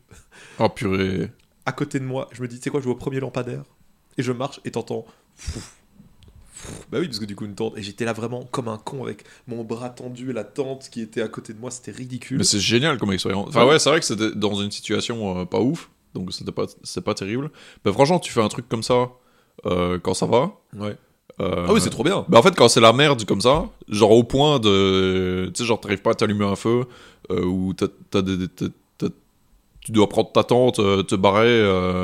Oh purée. à côté de moi. Je me dis, tu sais quoi, je vais au premier lampadaire. Et je marche et t'entends. Bah oui, parce que du coup, une tente. Et j'étais là vraiment comme un con avec mon bras tendu et la tente qui était à côté de moi. C'était ridicule. Mais c'est génial comme expérience. Enfin, ouais, c'est vrai que c'était dans une situation euh, pas ouf. Donc, c'était pas, c'est pas terrible. Mais franchement, tu fais un truc comme ça euh, quand ça va. Ouais. euh, Ah oui, c'est trop bien. Bah en fait, quand c'est la merde comme ça, genre au point de. Tu sais, genre, t'arrives pas à t'allumer un feu, ou t'as, t'as des- des- t'as- t'as- tu dois prendre ta tente, te barrer.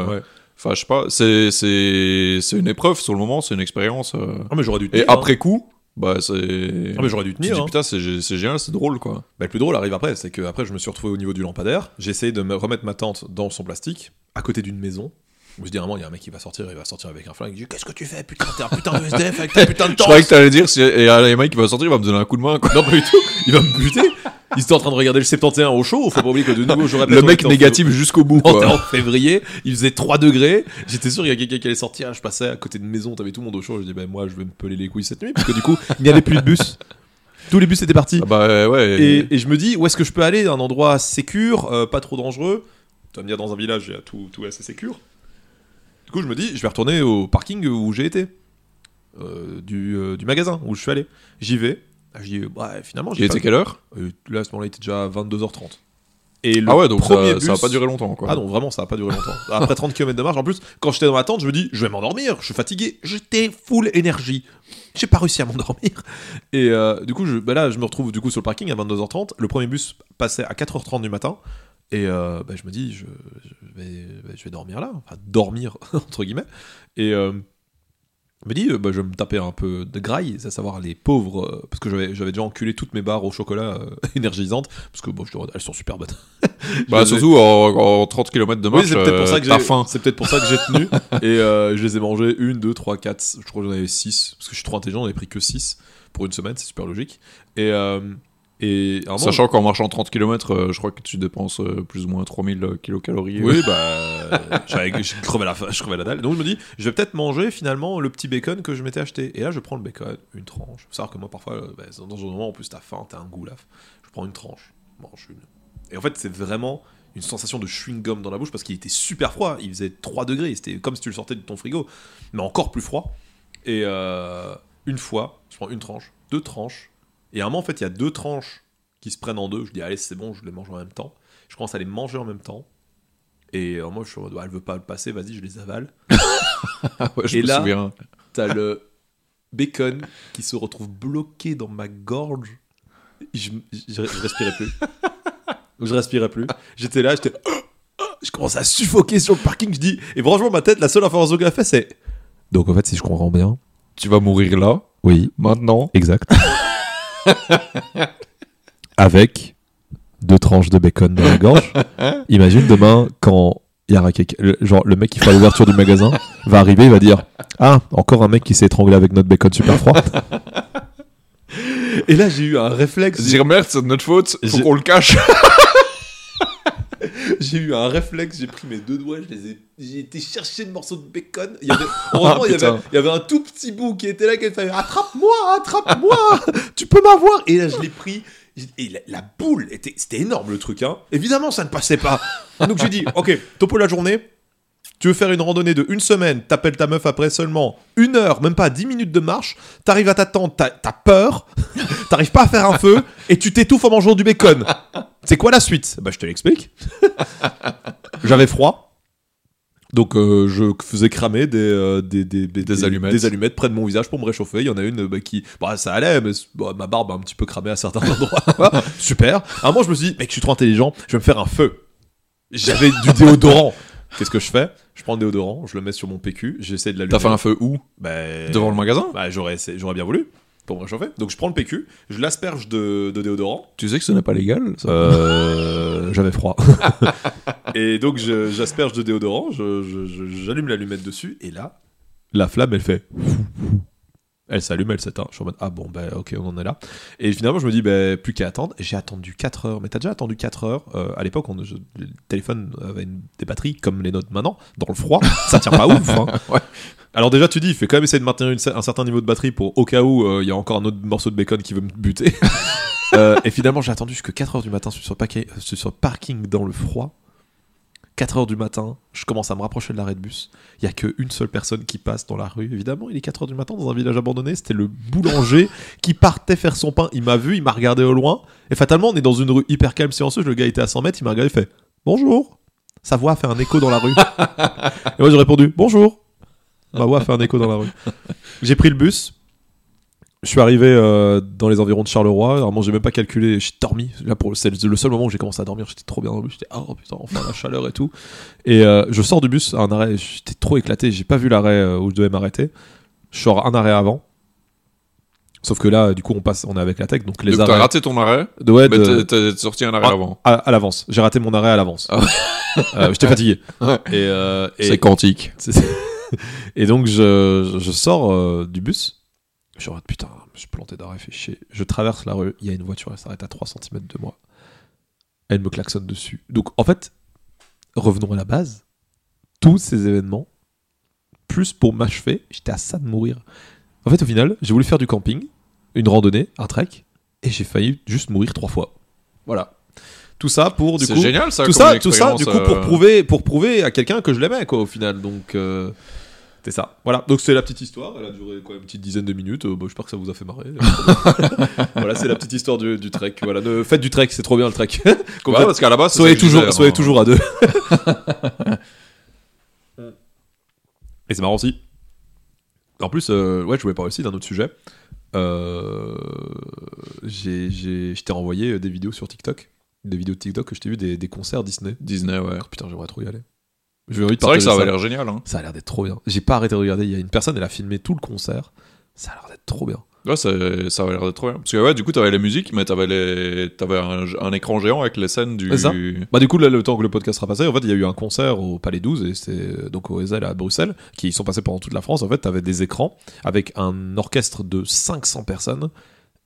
Ouais. Enfin, je sais pas, c'est, c'est, c'est une épreuve sur le moment, c'est une expérience. euh. Ah, mais j'aurais dû Et tenir. hein. après coup, bah c'est. Ah, mais j'aurais dû tu te tenir. dis hein. putain, c'est, c'est génial, c'est drôle quoi. Bah, le plus drôle arrive après. C'est que après, je me suis retrouvé au niveau du lampadaire. J'ai essayé de me remettre ma tente dans son plastique, à côté d'une maison. Je dis vraiment, il y a un mec qui va sortir, il va sortir avec un flingue. Il dit Qu'est-ce que tu fais Putain, t'es un putain de SDF avec ta putain de <laughs> Je tente croyais que t'allais dire, si, et les mecs qui va sortir, il va me donner un coup de main quoi. Non, pas du tout. Il va me buter. Il était en train de regarder le 71 au chaud. Faut pas oublier que de nouveau, répète, Le mec en négatif jusqu'au bout quoi. en février, il faisait 3 degrés. J'étais sûr qu'il y a quelqu'un qui allait sortir. Je passais à côté de maison, t'avais tout le monde au chaud. Je dis, ben moi, je vais me peler les couilles cette nuit. Parce que du coup, il n'y avait plus de bus. Tous les bus étaient partis. Ah bah euh, ouais. Et, et je me dis, où est-ce que je peux aller? Un endroit sécure, euh, pas trop dangereux. Tu vas me dire, dans un village, tout, tout assez sécure. Du coup, je me dis, je vais retourner au parking où j'ai été. Euh, du, euh, du magasin où je suis allé. J'y vais. Ah, Je dis, ouais, finalement, Il j'ai était pas... quelle heure Euh, Là, à ce moment-là, il était déjà 22h30. Et le Ah ouais, donc premier ça, ça a bus- pas duré longtemps quoi. ah non, vraiment, ça a pas duré longtemps. <laughs> Après 30 km de marche, en plus, quand j'étais dans ma tente, je me dis, je vais m'endormir, je suis fatigué, j'étais full énergie. J'ai pas réussi à m'endormir. <laughs> Et euh, du coup, je, bah là, je me retrouve du coup sur le parking à 22h30. Le premier bus passait à 4h30 du matin. Et euh, bah, je me dis, je, je vais, bah, je vais dormir là. Enfin, dormir, <laughs> entre guillemets. Et euh, je me dis, euh, bah, je vais me taper un peu de graille, à savoir les pauvres. euh, parce que j'avais j'avais déjà enculé toutes mes barres au chocolat euh, <laughs> énergisantes. Parce que bon, je te elles sont super bonnes. <laughs> Bah ai- surtout en, en 30 km de oui, marche, c'est peut-être pour ça euh, que j'ai faim. C'est peut-être pour ça que j'ai tenu. <laughs> et euh, je les ai mangés une, deux, trois, quatre. Je crois que j'en avais six parce que je suis trop intelligent. J'en ai pris que 6 pour une semaine. C'est super logique. Et et un moment, Sachant qu'en marchant 30 km, je crois que tu dépenses euh, plus ou moins 3000 kilocalories. oui, bah, <laughs> je crevais la, faim, je crevais la dalle. Donc je me dis, je vais peut-être manger finalement le petit bacon que je m'étais acheté. Et là, je prends le bacon, une tranche. Faut savoir que moi, parfois, euh, bah, dans un moment, en plus, t'as faim, t'as un goût là. Je prends une tranche, mange une. Et en fait, c'est vraiment une sensation de chewing-gum dans la bouche parce qu'il était super froid. Il faisait 3 degrés. C'était comme si tu le sortais de ton frigo, mais encore plus froid. Et euh, une fois, je prends une tranche, deux tranches. Et à un moment, en fait, il y a deux tranches qui se prennent en deux. Je dis, allez, c'est bon, je les mange en même temps. Je commence à les manger en même temps. Et euh, moi, je suis en mode, elle veut pas le passer, vas-y, je les avale. <laughs> Ouais, je Et me là-. T'as le bacon qui se retrouve bloqué dans ma gorge. Je, je, je respirais plus. <laughs> Je respirais plus. J'étais là, j'étais. <gasps> Je commence à suffoquer sur le parking. Je dis. Et franchement, ma tête, la seule information qu'elle a fait, c'est. Donc en fait, si je comprends bien. Tu vas mourir là, Oui, maintenant. exact. <laughs> <laughs> Avec deux tranches de bacon dans la gorge. <laughs> Imagine demain quand il y aura quelqu'un, le- genre le mec qui fait l'ouverture du magasin va arriver, il va dire ah encore un mec qui s'est étranglé avec notre bacon super froid. Et là j'ai eu un réflexe, Dire merde, c'est de notre faute, faut qu'on le cache. <laughs> <laughs> j'ai eu un réflexe, j'ai pris mes deux doigts, je les ai, j'ai été chercher le morceau de bacon. Il y avait, <laughs> heureusement il y avait, il y avait un tout petit bout qui était là qui fait attrape-moi, attrape-moi, <laughs> tu peux m'avoir. Et là je l'ai pris. Et la, la boule, était, c'était énorme le truc. Hein. Évidemment, ça ne passait pas. Donc j'ai dit, ok, topo la journée. Tu veux faire une randonnée de une semaine, t'appelles ta meuf après seulement une heure, même pas 10 minutes de marche, t'arrives à t'attendre, t'as, t'as peur, <laughs> t'arrives pas à faire un feu, et tu t'étouffes en mangeant du bacon. C'est quoi la suite? Bah je te l'explique. <laughs> J'avais froid. Donc euh, je faisais cramer des, euh, des, des, des, allumettes. des allumettes près de mon visage pour me réchauffer. Il y en a une bah, qui... Bah ça allait, mais bah, ma barbe a un petit peu cramé à certains <laughs> endroits. Super. À un moment je me suis dit, mec je suis trop intelligent, je vais me faire un feu. J'avais du déodorant. Qu'est-ce que je fais? Je prends le déodorant, je le mets sur mon PQ, j'essaie de l'allumer. T'as fait un feu où? Bah, Devant le magasin? Bah j'aurais, j'aurais bien voulu pour me réchauffer. Donc je prends le PQ, je l'asperge de, de déodorant. Tu sais que ce n'est pas légal ça? Euh, <laughs> j'avais froid. <laughs> et donc je- j'asperge de déodorant, je- j'allume l'allumette dessus, et là, la flamme, elle fait. Elle s'allume, elle s'éteint. Je suis en mode, ah bon, bah ok, on en est là. Et finalement, je me dis, bah, plus qu'à attendre. J'ai attendu 4 heures. Mais t'as déjà attendu 4 heures. Euh, à l'époque, on- je- le téléphone avait une- des batteries comme les nôtres maintenant, dans le froid. Ça tient pas ouf. hein. <laughs> Ouais. Alors déjà, tu dis, il fait quand même essayer de maintenir une- un certain niveau de batterie pour au cas où euh, il y a encore un autre morceau de bacon qui veut me buter. <laughs> Euh, et finalement, j'ai attendu jusque 4h du matin sur sur le parking dans le froid. 4h du matin, je commence à me rapprocher de l'arrêt de bus. Il y a qu'une seule personne qui passe dans la rue. Évidemment, il est 4h du matin dans un village abandonné. C'était le boulanger <laughs> qui partait faire son pain. Il m'a vu, il m'a regardé au loin. Et fatalement, on est dans une rue hyper calme, silencieuse. Le gars était à 100 mètres, il m'a regardé et fait Bonjour. Sa voix a fait un écho dans la rue. <laughs> et moi, j'ai répondu Bonjour. Ma voix a fait un écho dans la rue. J'ai pris le bus. Je suis arrivé euh, dans les environs de Charleroi. Normalement, j'ai même pas calculé. J'ai dormi. Là, pour c'est le seul moment où j'ai commencé à dormir. J'étais trop bien dans le bus. J'étais oh putain, enfin la chaleur et tout. Et euh, je sors du bus à un arrêt. J'étais trop éclaté. J'ai pas vu l'arrêt euh, où je devais m'arrêter. Je sors un arrêt avant. Sauf que là, du coup, on passe, on est avec la tech, donc les Donc t'as arrêts. raté ton arrêt, de, ouais, de- t'as- t'as sorti un arrêt Ah. avant. à, à l'avance. J'ai raté mon arrêt à l'avance. Ah Euh, J'étais fatigué. Ouais. Et, et- C'est quantique. Et donc je, je sors du bus. Je suis en mode putain, je suis planté d'arrêt, fait chier. Je traverse la rue, il y a une voiture, elle s'arrête à 3 cm de moi. Elle me klaxonne dessus. Donc en fait, revenons à la base. Tous ces événements, plus pour m'achever, j'étais à ça de mourir. En fait, au final, j'ai voulu faire du camping, une randonnée, un trek, et j'ai failli juste mourir trois fois. Voilà. Tout ça pour du C'est coup génial ça. tout ça, tout ça, du coup, pour euh, prouver, pour prouver à quelqu'un que je l'aimais, quoi, au final. Donc, euh, c'est ça. Voilà. Donc, c'est la petite histoire. Elle a duré quoi, une petite dizaine de minutes. Euh, bah, J'espère que ça vous a fait marrer. <laughs> voilà, c'est la petite histoire du, du trek. Voilà, ne- faites du trek, c'est trop bien le trek. <laughs> Comme Ouais, ça, parce qu'à la base, soyez toujours, disais, soyez hein. toujours à deux. <laughs> Et c'est marrant aussi. En plus, euh, ouais, je voulais parler aussi d'un autre sujet. Euh, je t'ai renvoyé des vidéos sur TikTok, des vidéos de TikTok que je t'ai vu des, des concerts Disney. Disney, ouais. Oh, putain, j'aimerais trop y aller. C'est vrai que ça partager avait l'air génial. Hein. Ça a l'air d'être trop bien. J'ai pas arrêté de regarder. Il y a une personne, elle a filmé tout le concert. Ça a l'air d'être trop bien. Ouais, ça, ça avait l'air d'être trop bien. Parce que ouais, du coup, t'avais les musiques, mais t'avais les, t'avais un, un écran géant avec les scènes du. Ça. Bah du coup là le temps que le podcast sera passé, en fait il y a eu un concert au Palais 12 et c'est donc au ESL à Bruxelles qui sont passés pendant toute la France. En fait t'avais des écrans avec un orchestre de 500 personnes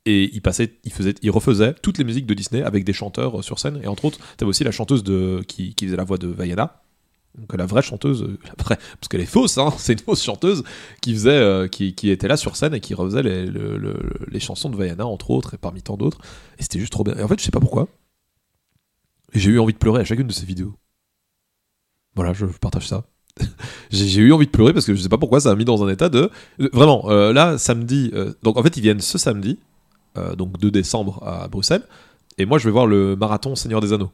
et ils passaient, ils faisaient, ils refaisaient toutes les musiques de Disney avec des chanteurs euh, sur scène et entre autres t'avais aussi la chanteuse de qui, qui faisait la voix de Vaiana. Donc la vraie chanteuse, euh, la vraie, parce qu'elle est fausse, hein, c'est une fausse chanteuse qui faisait, euh, qui, était là sur scène et qui refaisait les, le- le- les chansons de Vaiana entre autres et parmi tant d'autres. Et c'était juste trop bien. Et en fait je sais pas pourquoi, j'ai eu envie de pleurer à chacune de ces vidéos. Voilà, je partage ça. <laughs> j'ai eu envie de pleurer parce que je sais pas pourquoi ça m'a mis dans un état de. Vraiment, euh, là, samedi. donc en fait, ils viennent ce samedi donc 2 décembre à Bruxelles. Et moi, je vais voir le marathon Seigneur des Anneaux.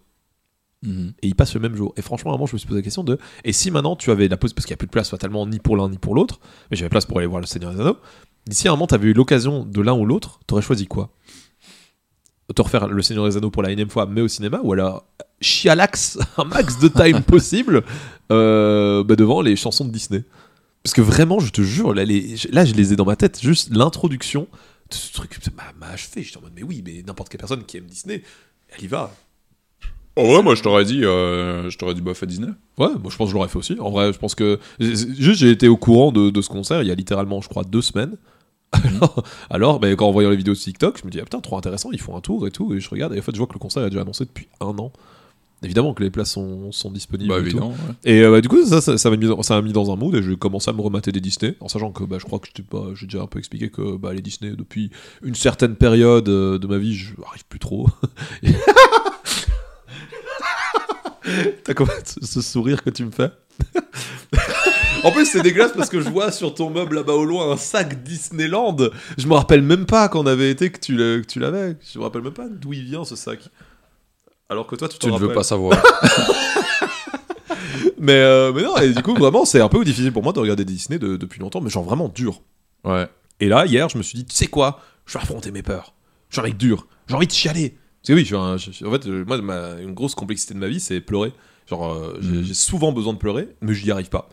Mhm. Et il passe le même jour. Et franchement, à un moment, je me suis posé la question de et si maintenant tu avais la pause, parce qu'il n'y a plus de place fatalement ni pour l'un ni pour l'autre, mais j'avais place pour aller voir le Seigneur des Anneaux. D'ici à un moment, tu avais eu l'occasion de l'un ou l'autre, t'aurais choisi quoi? Te refaire le Seigneur des Anneaux pour la énième fois, mais au cinéma, ou alors chialax <laughs> un max de time <laughs> possible euh, bah, devant les chansons de Disney. Parce que vraiment, je te jure, là, les- là je les ai dans ma tête, juste l'introduction de ce truc m'a achevé. J'étais en mode, mais oui, mais n'importe quelle personne qui aime Disney, elle y va. En vrai, moi, je t'aurais dit, euh, je t'aurais dit Buffet Disney. Ouais, moi je pense que je l'aurais fait aussi. En vrai, je pense que. Juste, j'ai été au courant de, de ce concert il y a littéralement, je crois, deux semaines. <laughs> Alors, alors ben, quand en voyant les vidéos de TikTok, je me dis, ah putain, trop intéressant, ils font un tour et tout. Et je regarde, et en fait, je vois que le concert est déjà annoncé depuis un an. Évidemment que les places sont, sont disponibles. Bah, et tout. ouais. Et euh, bah, du coup, ça, ça, ça m'a mis, dans- mis un mood et j'ai commencé à me remater des Disney, en sachant que bah, je crois que j'ai déjà un peu expliqué que bah, les Disney, depuis une certaine période euh, de ma vie, je arrive plus trop. <laughs> <laughs> T'as comment ce, ce sourire que tu me fais <laughs> En plus, c'est dégueulasse parce que je vois sur ton meuble là-bas au loin un sac Disneyland. Je me rappelle même pas qu'on avait été que tu l'avais. Je me rappelle même pas d'où il vient ce sac. Alors que toi, tu Tu ne veux pas savoir. <laughs> Mais, euh, mais non, et du coup, vraiment, c'est un peu difficile pour moi de regarder Disney de- depuis longtemps, mais genre vraiment dur. ouais. Et là, hier, je me suis dit, tu sais quoi? Je vais affronter mes peurs. Je suis un mec dur. J'ai envie de chialer. Que oui, je suis un- je- je- en fait, euh, moi, ma- une grosse complexité de ma vie, c'est pleurer. Genre, euh, j'ai Mhm. j'ai souvent besoin de pleurer, mais j'y arrive pas.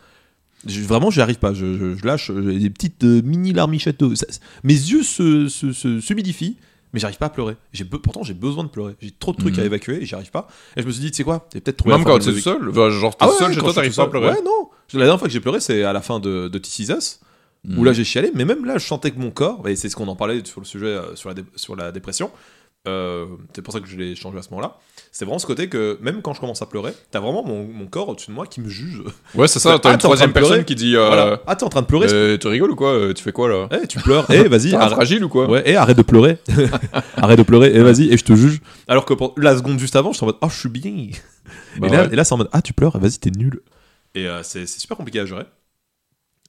Je- vraiment, j'y arrive pas. Je, je- je lâche j'ai des petites euh, mini larmichettes. Ça- Mes yeux se, se, se- s'humidifient, mais j'arrive pas à pleurer. J'ai be- pourtant, j'ai besoin de pleurer. J'ai trop de trucs Mhm. à évacuer et j'y arrive pas. Et je me suis dit, tu sais quoi T'es peut-être trouvé Même la quand formule t'es magique. seul, enfin, genre t'es Ah ouais, seul chez quand toi, je t'arrives suis pas à seul. pleurer. Ouais, non. La dernière fois que j'ai pleuré, c'est à la fin de, de This Is Us, où Mhm. là j'ai chialé, mais même là je sentais que mon corps, et c'est ce qu'on en parlait sur le sujet euh, sur la, dé- sur la dépression, euh, c'est pour ça que je l'ai changé à ce moment-là, c'est vraiment ce côté que même quand je commence à pleurer, t'as vraiment mon, mon corps au-dessus de moi qui me juge. Ouais, c'est ça, Ah, t'as une en train troisième personne qui dit euh, Voilà. Ah, t'es en train de pleurer euh, Tu rigoles ou quoi Euh, Tu fais quoi là? Eh, tu pleures, <laughs> eh, vas-y, arrête. fragile ou quoi? Ouais, et arrête de pleurer. <laughs> arrête de pleurer, et vas-y, et je te juge. Alors que pour la seconde juste avant, je suis en mode, oh, je suis bien. Bah et, là, ouais. et là, c'est en mode, ah, tu pleures, vas-y, t'es nul. Et euh, c'est c'est super compliqué à gérer.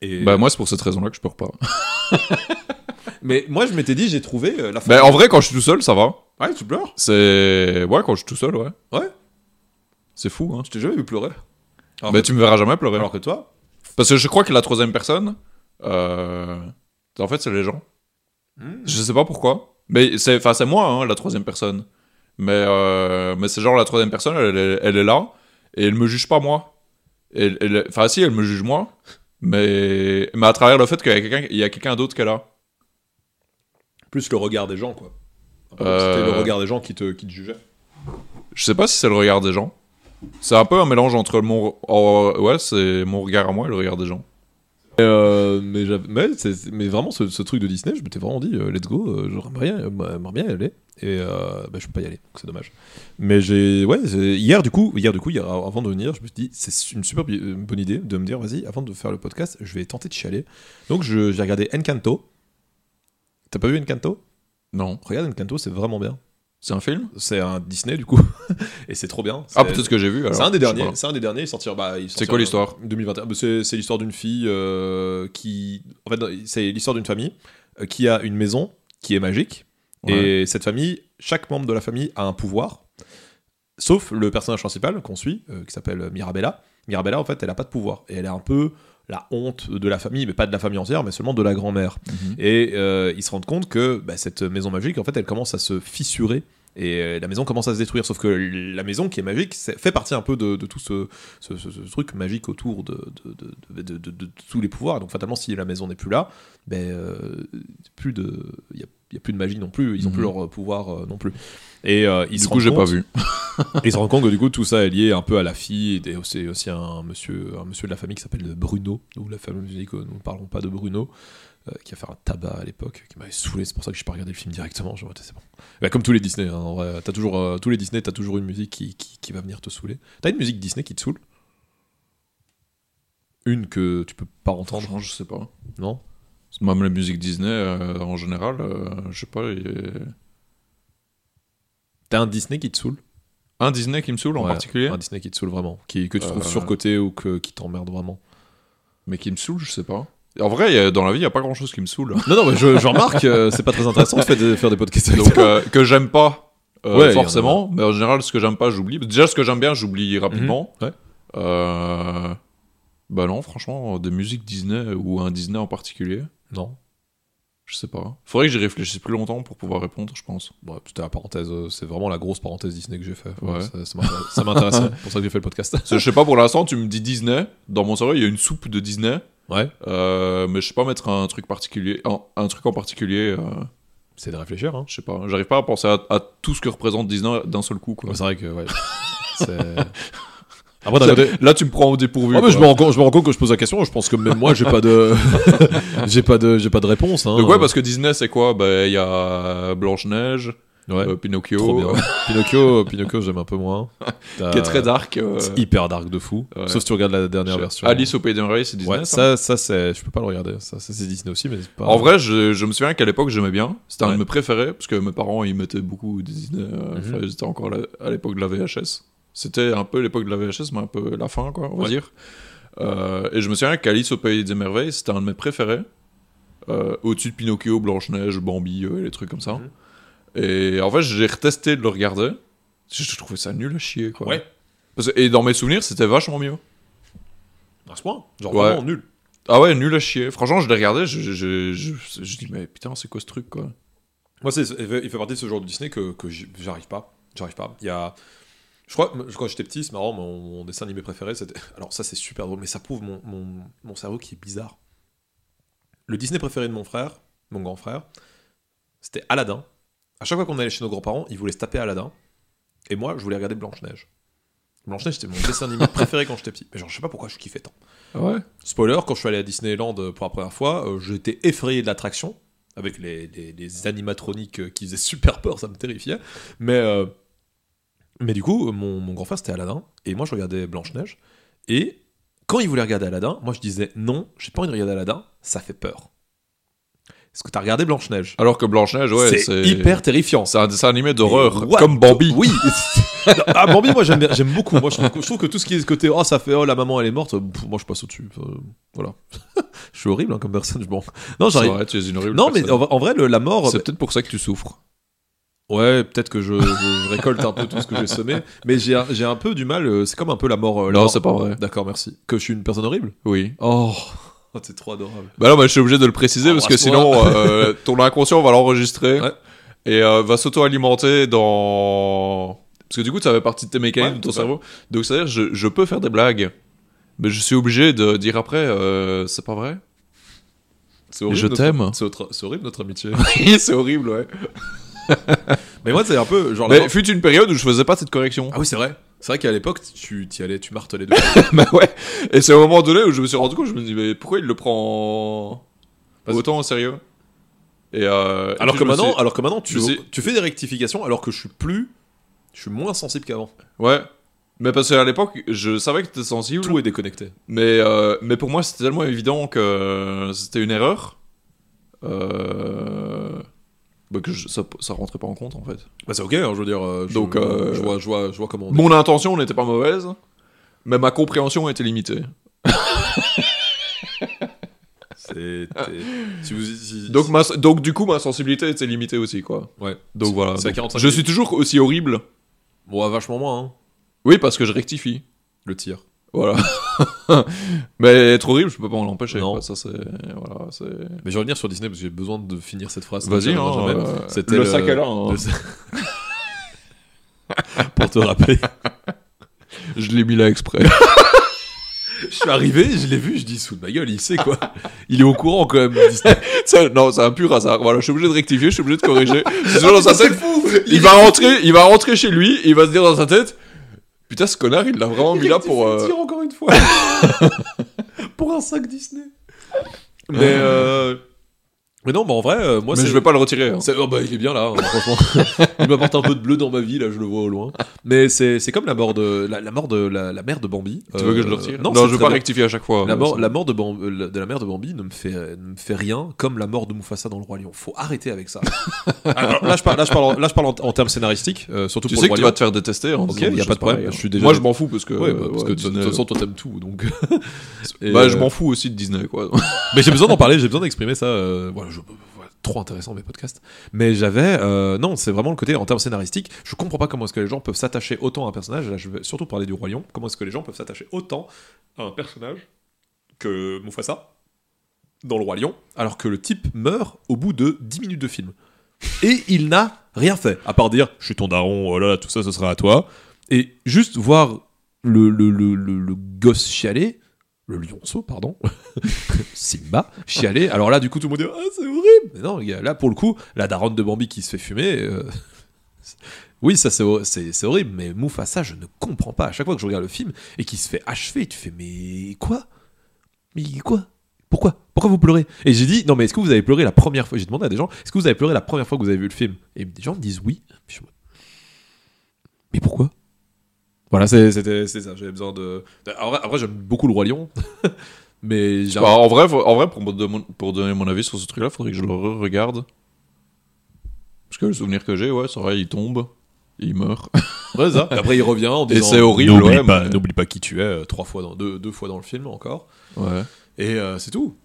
Et... Bah moi c'est pour cette raison-là que je pleure pas. <laughs> Mais moi, je m'étais dit, j'ai trouvé euh, la Bah en vrai quand je suis tout seul ça va. Ouais, tu pleures C'est ouais quand je suis tout seul ouais. Ouais. C'est fou hein. Je t'ai jamais vu pleurer. Alors, Bah que, tu me verras jamais pleurer. alors que toi Parce que je crois que la troisième personne, euh, en fait c'est les gens. hmm, Je sais pas pourquoi. Mais c'est enfin c'est moi hein, la troisième personne. Mais euh, mais c'est genre la troisième personne elle, est- elle est là et elle me juge pas moi. Elle, elle- enfin si elle me juge moi. Mais, mais à travers le fait qu'il y a quelqu'un a quelqu'un d'autre qui est là. Plus le regard des gens, quoi. Euh, C'était le regard des gens qui te, qui te jugeaient. Je sais pas si c'est le regard des gens. C'est un peu un mélange entre mon. oh, ouais, c'est mon regard à moi et le regard des gens. Euh, mais, j'avais- mais, c'est- mais vraiment, ce, ce truc de Disney, je m'étais vraiment dit, euh, let's go, euh, j'aimerais bien, euh, j'aimerais bien y aller. Et euh, bah, je peux pas y aller, donc c'est dommage. Mais j'ai. Ouais, hier, du coup, hier, du coup, hier, avant de venir, je me suis dit, c'est une super euh, bonne idée de me dire, vas-y, avant de faire le podcast, je vais tenter de chialer. Donc je- j'ai regardé Encanto. T'as pas vu Encanto? Non. Regarde Encanto, c'est vraiment bien. C'est un film? C'est un Disney, du coup. <laughs> Et c'est trop bien. Ah, peut-être que j'ai vu. C'est un des derniers. C'est un des derniers. Il sortira. Bah, C'est quoi l'histoire? en 2021. Bah, C'est c'est l'histoire d'une fille euh, qui. En fait, c'est l'histoire d'une famille euh, qui a une maison qui est magique. Et cette famille, chaque membre de la famille a un pouvoir, sauf le personnage principal qu'on suit, euh, qui s'appelle Mirabella. Mirabella, en fait, elle a pas de pouvoir et elle est un peu la honte de la famille, mais pas de la famille entière, mais seulement de la grand-mère. Mhm. Et euh, ils se rendent compte que bah, cette maison magique, en fait, elle commence à se fissurer. Et euh, la maison commence à se détruire. Sauf que la maison qui est magique fait partie un peu de, de tout ce, ce- ce- ce truc magique autour de, tous les pouvoirs. Donc fatalement, si la maison n'est plus là, ben, euh, plus de, il n'y a, il y a plus de magie non plus. Ils n'ont Mhm. plus leur euh, pouvoir euh, non plus. Et euh, ils Du se coup, rendent j'ai pas compte- vu. <laughs> ils se rendent compte que du coup tout ça est lié un peu à la fille et c'est aussi un monsieur, un monsieur de la famille qui s'appelle Bruno, ou la famille nous ne parlons pas de Bruno, qui a fait un tabac à l'époque, qui m'avait saoulé, c'est pour ça que je n'ai pas regardé le film directement, je c'est bon. Bah, comme tous les Disney, hein, en vrai, t'as toujours, euh, tous les Disney, t'as toujours une musique qui, qui, qui va venir te saouler. T'as une musique Disney qui te saoule? Une que tu peux pas entendre, je sais pas. non? Même la musique Disney, euh, en général, euh, je sais pas. T'as un Disney qui te saoule? Un Disney qui me saoule en particulier, Un Disney qui te saoule vraiment, qui, que tu trouves Euh, surcoté ou que, qui t'emmerde vraiment. mais qui me saoule, je sais pas. En vrai, a- dans la vie, il y a pas grand chose qui me saoule. Non, non, mais je, je remarque, euh, c'est pas très intéressant de faire des, faire des podcasts Donc, euh, que j'aime pas, euh, Ouais, en forcément. Mais en général, ce que j'aime pas, j'oublie. Déjà, ce que j'aime bien, j'oublie rapidement. Mhm, ouais. Euh... Bah non, franchement, des musiques Disney ou un Disney en particulier, Non. Je sais pas. Faudrait que j'y réfléchisse plus longtemps pour pouvoir répondre, je pense. Bon, c'était la parenthèse, euh, c'est vraiment la grosse parenthèse Disney que j'ai fait. Ouais. Ça, ça m'intéresse- <laughs> c'est pour ça que j'ai fait le podcast. Je sais pas, pour l'instant, tu me dis Disney. Dans mon cerveau, il y a une soupe de Disney. Ouais. Euh, mais je sais pas mettre un truc particulier, un, un truc en particulier. euh, C'est de réfléchir, hein. je sais pas. J'arrive pas à penser à, à tout ce que représente Disney d'un seul coup. Quoi. Ouais, c'est vrai que, ouais. <laughs> c'est. Après, d'un côté. Là, tu me prends au dépourvu. Ah, mais je, me rends compte, je me rends compte que je pose la question. Je pense que même moi, j'ai pas de, <laughs> j'ai pas de, j'ai pas de réponse. Hein. Donc ouais, parce que Disney, c'est quoi? Bah, il y a Blanche Neige, Ouais. euh, Pinocchio, <laughs> Pinocchio, Pinocchio, j'aime un peu moins. Qui est très dark. euh, hyper dark de fou. Ouais. Sauf si tu regardes la dernière version. Alice au Pays des Merveilles, c'est Disney. Ouais, ça ça, c'est, je peux pas le regarder. Ça, ça c'est Disney aussi, mais pas. En vrai, je, je me souviens qu'à l'époque, j'aimais bien. C'était un de mes préférés, parce que mes parents, ils mettaient beaucoup Disney. euh, Mhm. encore à l'époque de la VHS. C'était un peu l'époque de la VHS, mais un peu la fin, quoi, on va Ouais. dire. Euh, et je me souviens qu'Alice au Pays des Merveilles, c'était un de mes préférés. Euh, Au-dessus de Pinocchio, Blanche-Neige, Bambi, euh, les trucs comme ça. Mhm. Et en fait, j'ai retesté de le regarder. Je, trouvais ça nul à chier, quoi. Ouais. Parce que- et dans mes souvenirs, c'était vachement mieux. À ce point. Genre Ouais. vraiment nul. Ah ouais, nul à chier. Franchement, je l'ai regardé, je, je, je, je, dis, mais putain, c'est quoi ce truc, quoi? Moi, c'est, il fait partie de ce genre de Disney que, que j'arrive pas. J'arrive pas. Il y a. Je crois, que quand j'étais petit, c'est marrant, mon, mon dessin animé préféré, c'était. Alors, ça, c'est super drôle, mais ça prouve mon, mon, mon cerveau qui est bizarre. Le Disney préféré de mon frère, mon grand frère, c'était Aladdin. À chaque fois qu'on allait chez nos grands-parents, ils voulaient se taper Aladdin. Et moi, je voulais regarder Blanche-Neige. Blanche-Neige, c'était mon dessin animé préféré quand j'étais petit. Mais genre, je sais pas pourquoi je kiffais tant. Ouais Spoiler, quand je suis allé à Disneyland euh, pour la première fois, euh, j'étais effrayé de l'attraction, avec les, les- les animatroniques euh, qui faisaient super peur, ça me terrifiait. Mais, euh, mais du coup, mon, mon grand frère c'était Aladdin, et moi je regardais Blanche-Neige, et quand il voulait regarder Aladdin, moi je disais non, j'ai pas envie de regarder Aladdin, ça fait peur. Est-ce que t'as regardé Blanche-Neige? Alors que Blanche-Neige, ouais, C'est hyper terrifiant. C'est un dessin animé d'horreur, comme Bambi. Oui. <laughs> ah Bambi, moi j'aime beaucoup. Moi je trouve, que- je trouve que tout ce qui est ce côté oh ça fait oh la maman elle est morte, pff, moi je passe au dessus. voilà. <laughs> je suis horrible hein, comme personne. Je m'en- Non j'arrive. vrai, tu es une horrible Non mais en, vrai- en vrai le- la mort. C'est peut-être pour ça que tu souffres. Ouais peut-être que je, je- je récolte un peu tout ce que j'ai semé, mais j'ai un- peu du mal. euh, C'est comme un peu la mort. euh, la Non, c'est pas vrai. D'accord merci. Que je suis une personne horrible? Oui. Oh. Oh, t'es trop adorable. Bah non, mais je suis obligé de le préciser Oh, parce que sinon, euh, ton inconscient va l'enregistrer Ouais. et euh, va s'auto-alimenter dans. Parce que du coup, ça fait partie de tes mécanismes Ouais, de ton cerveau. Donc, c'est-à-dire, je, je peux faire des blagues, mais je suis obligé de dire après, euh, c'est pas vrai? C'est Mais je t'aime. C'est horrible notre amitié. <laughs> Oui, c'est horrible, ouais. <laughs> mais moi c'est un peu genre. Mais fut une période où je faisais pas cette correction. Ah oui c'est vrai. C'est vrai qu'à l'époque tu y allais, tu martelais de <laughs> bah ouais. Et c'est au moment donné où je me suis rendu compte, je me dis, mais pourquoi il le prend Parce- autant au sérieux? Et euh, Alors que maintenant, suis- alors que maintenant, tu fais des rectifications alors que je suis plus, je suis moins sensible qu'avant. Ouais. Mais parce qu'à l'époque, je savais que t'étais sensible. Tout est déconnecté. Mais, euh, mais pour moi, c'était tellement évident que c'était une erreur. Euh... bah, que je- ça, ça rentrait pas en compte en fait. Bah c'est ok, hein, je veux dire. euh, je, Donc, euh, je vois, je vois, je vois comment. On. Mon intention n'était pas mauvaise, mais ma compréhension était limitée. <laughs> Si vous, si- Donc, ma, donc du coup, ma sensibilité était limitée aussi, quoi. ouais. Donc voilà. C'est à Donc, 45 je suis toujours aussi horrible. Bon, vachement moins. Hein, Oui, parce que je rectifie. le tir. Voilà. <laughs> mais être horrible, je peux pas m'en empêcher. Non. quoi. Ça, c'est. Voilà, c'est. Mais je vais revenir sur Disney parce que j'ai besoin de finir cette phrase. Vas-y, hein, jamais. euh, C'était le le- sac à là. hein. Le- <laughs> Pour te rappeler. <laughs> Je l'ai mis là exprès. je suis arrivé, je l'ai vu, je dis sous de ma gueule, il sait quoi. Il est au courant quand même. Disney. Ça, non, c'est un pur hasard. Voilà, je suis obligé de rectifier, je suis obligé de corriger. C'est toujours dans sa C'est tête. fou. Il va rentrer, il va rentrer chez lui, il va se dire dans sa tête, putain, ce connard, il l'a vraiment mis là pour. euh, encore une fois. <laughs> pour un sac Disney. Mais euh, Mais non, mais en vrai, euh, moi, Mais je vais pas le retirer. hein. Oh bah, il est bien là, hein, <laughs> franchement. il m'apporte un peu de bleu dans ma vie, là, je le vois au loin. Mais c'est comme la mort de la, la mort de la, la mère de Bambi. Tu veux que je le Euh, retire Non, je veux pas bien. rectifier à chaque fois. La euh, mort, la mort de, euh, de la mère de Bambi ne me fait, ne me fait rien comme la mort de Mufasa dans le Roi Lion. Faut arrêter avec ça. <laughs> Alors, là, je parle, là, je parle, en, là, je parle en, en termes scénaristiques, euh, surtout Tu pour sais le que tu vas te faire détester. En Ok, disant des y a pas de problème, pareilles, je suis hein. déjà- Moi, je m'en fous parce que. Bah, de toute façon, toi, t'aimes tout, donc. Bah, euh, je m'en fous aussi de Disney, quoi. Mais j'ai besoin d'en parler, j'ai besoin d'exprimer ça. euh, voilà, trop intéressant mes podcasts. Mais j'avais, euh, non, c'est vraiment le côté en termes scénaristiques. Je comprends pas comment est-ce que les gens peuvent s'attacher autant à un personnage. Là, je vais surtout parler du lion. Comment est-ce que les gens peuvent s'attacher autant à un personnage que Mufasa dans le roi lion, alors que le type meurt au bout de 10 minutes de film. Et il n'a rien fait, à part dire, je suis ton daron, voilà, tout ça, ce sera à toi. Et juste voir le, le, le, le, le gosse chialer, le lionceau, pardon, <laughs> Simba, chialer. Alors là, du coup, tout le monde dit Ah, c'est horrible. Mais non, là, pour le coup, la daronne de Bambi qui se fait fumer. euh, <laughs> Oui, ça c'est ho- c'est c'est horrible, mais Mufasa, je ne comprends pas. À chaque fois que je regarde le film et qu'il se fait achever, tu fais Mais quoi? Mais quoi? Pourquoi? Pourquoi vous pleurez? Et j'ai dit Non, mais est-ce que vous avez pleuré la première fois? J'ai demandé à des gens Est-ce que vous avez pleuré la première fois que vous avez vu le film? Et des gens me disent oui. Mais pourquoi? Voilà, c'était ça. J'avais besoin de. Après, après, j'aime beaucoup le Roi Lion. <laughs> mais Bah, en, vrai, en vrai, pour, donner mon avis sur ce truc-là, faudrait que je le re-regarde. Parce que le souvenir que j'ai, ouais, c'est vrai, il tombe, il meurt. <laughs> Ouais, ça. Et après, il revient en Et disant c'est horrible, N'oublie ouais, pas, mais- n'oublie pas qui tu es, euh, trois fois dans, deux, deux fois dans le film encore. Ouais. Et euh, c'est tout.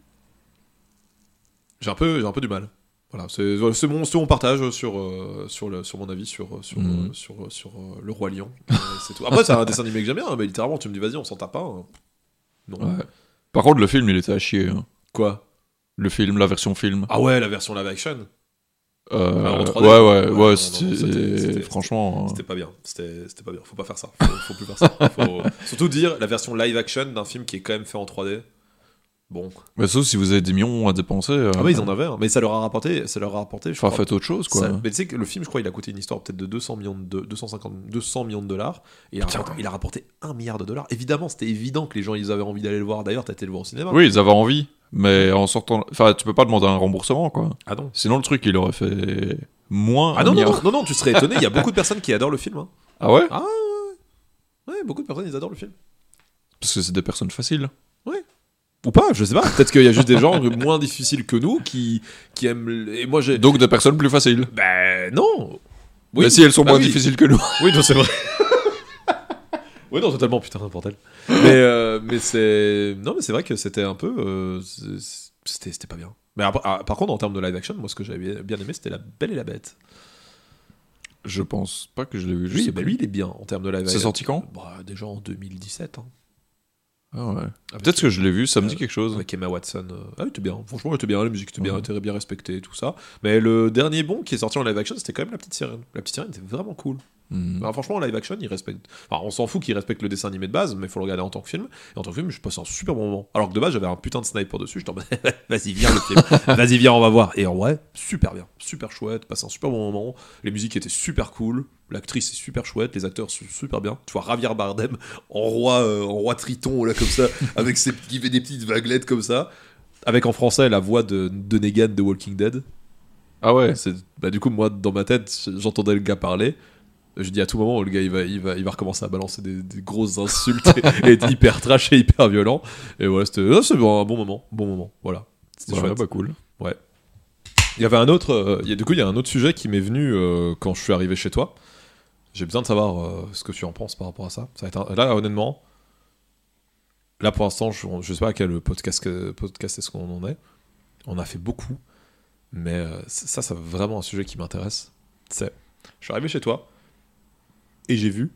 J'ai un, peu, un peu du mal. Voilà, c'est c'est mon, c'est mon partage sur, euh, sur, le, sur mon avis sur, sur, Mhm. euh, sur, sur, euh, le Roi Lion. <laughs> Euh, c'est tout. Après, c'est un dessin animé que j'aime bien, hein, mais littéralement, tu me dis, vas-y, on s'en tape pas. hein. Non. ouais. Par contre, le film, il était à chier. hein. Quoi? Le film, la version film. Ah ouais, la version live action? Euh, 3D, ouais, ouais, Ouais, c'était- franchement. C'était pas bien. C'était c'était pas bien. Faut pas faire ça. Faut, faut plus faire ça. Faut- Surtout dire la version live action d'un film qui est quand même fait en 3D. Bon. Mais sauf si vous avez des millions à dépenser. euh, Ah, mais ils en avaient. hein. Mais ça leur a rapporté. Ça leur a rapporté. Je Enfin, crois, faites autre chose, quoi. Ça- mais tu sais que le film, je crois, il a coûté une histoire peut-être de 200 millions de 250, 200 millions de dollars. Et il a, rapporté, il a rapporté 1 milliard de dollars. Évidemment, c'était évident que les gens ils avaient envie d'aller le voir. D'ailleurs, t'as été le voir au cinéma. Oui, ils avaient envie. Mais en sortant. Enfin, tu peux pas demander un remboursement, quoi. Ah non. Sinon, le truc, il aurait fait moins. Ah non, non, non, non, non, tu serais étonné. Il y a beaucoup de personnes qui adorent le film. hein. Ah ouais? Ouais, beaucoup de personnes, ils adorent le film. Parce que c'est des personnes faciles. Ou pas, je sais pas. Peut-être qu'il y a juste des gens <laughs> moins difficiles que nous qui, qui aiment. Et moi, j'ai. Donc des personnes plus faciles. Ben non. Mais si elles sont Bah moins oui. difficiles que nous. <laughs> Oui, non, c'est vrai. <laughs> oui, non, totalement, putain, bordel. Mais, euh, mais c'est. Non, mais c'est vrai que c'était un peu. euh, c'est- C'était c'était pas bien. Mais après- ah, par contre, en termes de live action, moi, ce que j'avais bien aimé, c'était La Belle et la Bête. Je pense pas que je l'ai vu. je bah, pas. lui, il est bien en termes de live C'est action. sorti quand? Bah, Déjà en 2017. hein. Ah ouais. Avec- Peut-être que je l'ai vu, ça me euh, dit quelque chose. Avec Emma Watson. euh, Ah, il était bien. Franchement, il était bien. La musique était bien, Ouais. était bien respectée, tout ça. Mais le dernier bon qui est sorti en live action, c'était quand même La Petite Sirène. La Petite Sirène était vraiment cool. Hmm. Alors, franchement, en live action, il respecte. Enfin, on s'en fout qu'il respecte le dessin animé de base, mais il faut le regarder en tant que film. Et en tant que film, je passe un super bon moment. Alors que de base, j'avais un putain de sniper dessus. Je t'en <laughs> vas-y, viens le film. <laughs> vas-y, viens, on va voir. Et en vrai, super bien. Super chouette. Passe un super bon moment. Les musiques étaient super cool. L'actrice est super chouette. Les acteurs sont super bien. Tu vois Javier Bardem en roi, euh, en roi triton, là, comme ça, <laughs> avec ses, qui fait des petites vaguelettes comme ça. Avec en français la voix de, de Negan de Walking Dead. Ah ouais. C'est- Bah, du coup, moi, dans ma tête, j'entendais le gars parler. Je dis à tout moment, le gars, il va, il va, il va recommencer à balancer des, des grosses insultes et, <laughs> être hyper trash et hyper violent. Et voilà, c'était ah, c'est bon, un bon moment. Bon moment, voilà. C'était Ouais, chouette. bah cool. Il y avait un autre, euh, il y a, du coup, il y a un autre sujet qui m'est venu euh, quand je suis arrivé chez toi. J'ai besoin de savoir euh, ce que tu en penses par rapport à ça. ça va être un- Là, honnêtement, là pour l'instant, je, je sais pas à quel podcast, podcast est-ce qu'on en est. On a fait beaucoup, mais ça, c'est vraiment un sujet qui m'intéresse. C'est, je suis arrivé chez toi et j'ai vu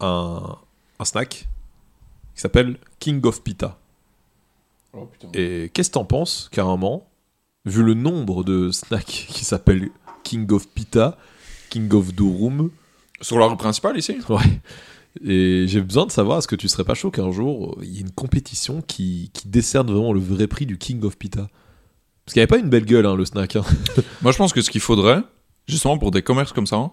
un, un snack qui s'appelle King of Pita. Oh. Et qu'est-ce que t'en penses, carrément, vu le nombre de snacks <laughs> qui s'appellent King of Pita, King of Durum? Sur la rue principale ici? Ouais. Et j'ai besoin de savoir, est-ce que tu serais pas chaud qu'un jour, il y ait une compétition qui, qui décerne vraiment le vrai prix du King of Pita? Parce qu'il n'y avait pas une belle gueule, hein, le snack. hein. <laughs> Moi, je pense que ce qu'il faudrait, justement pour des commerces comme ça,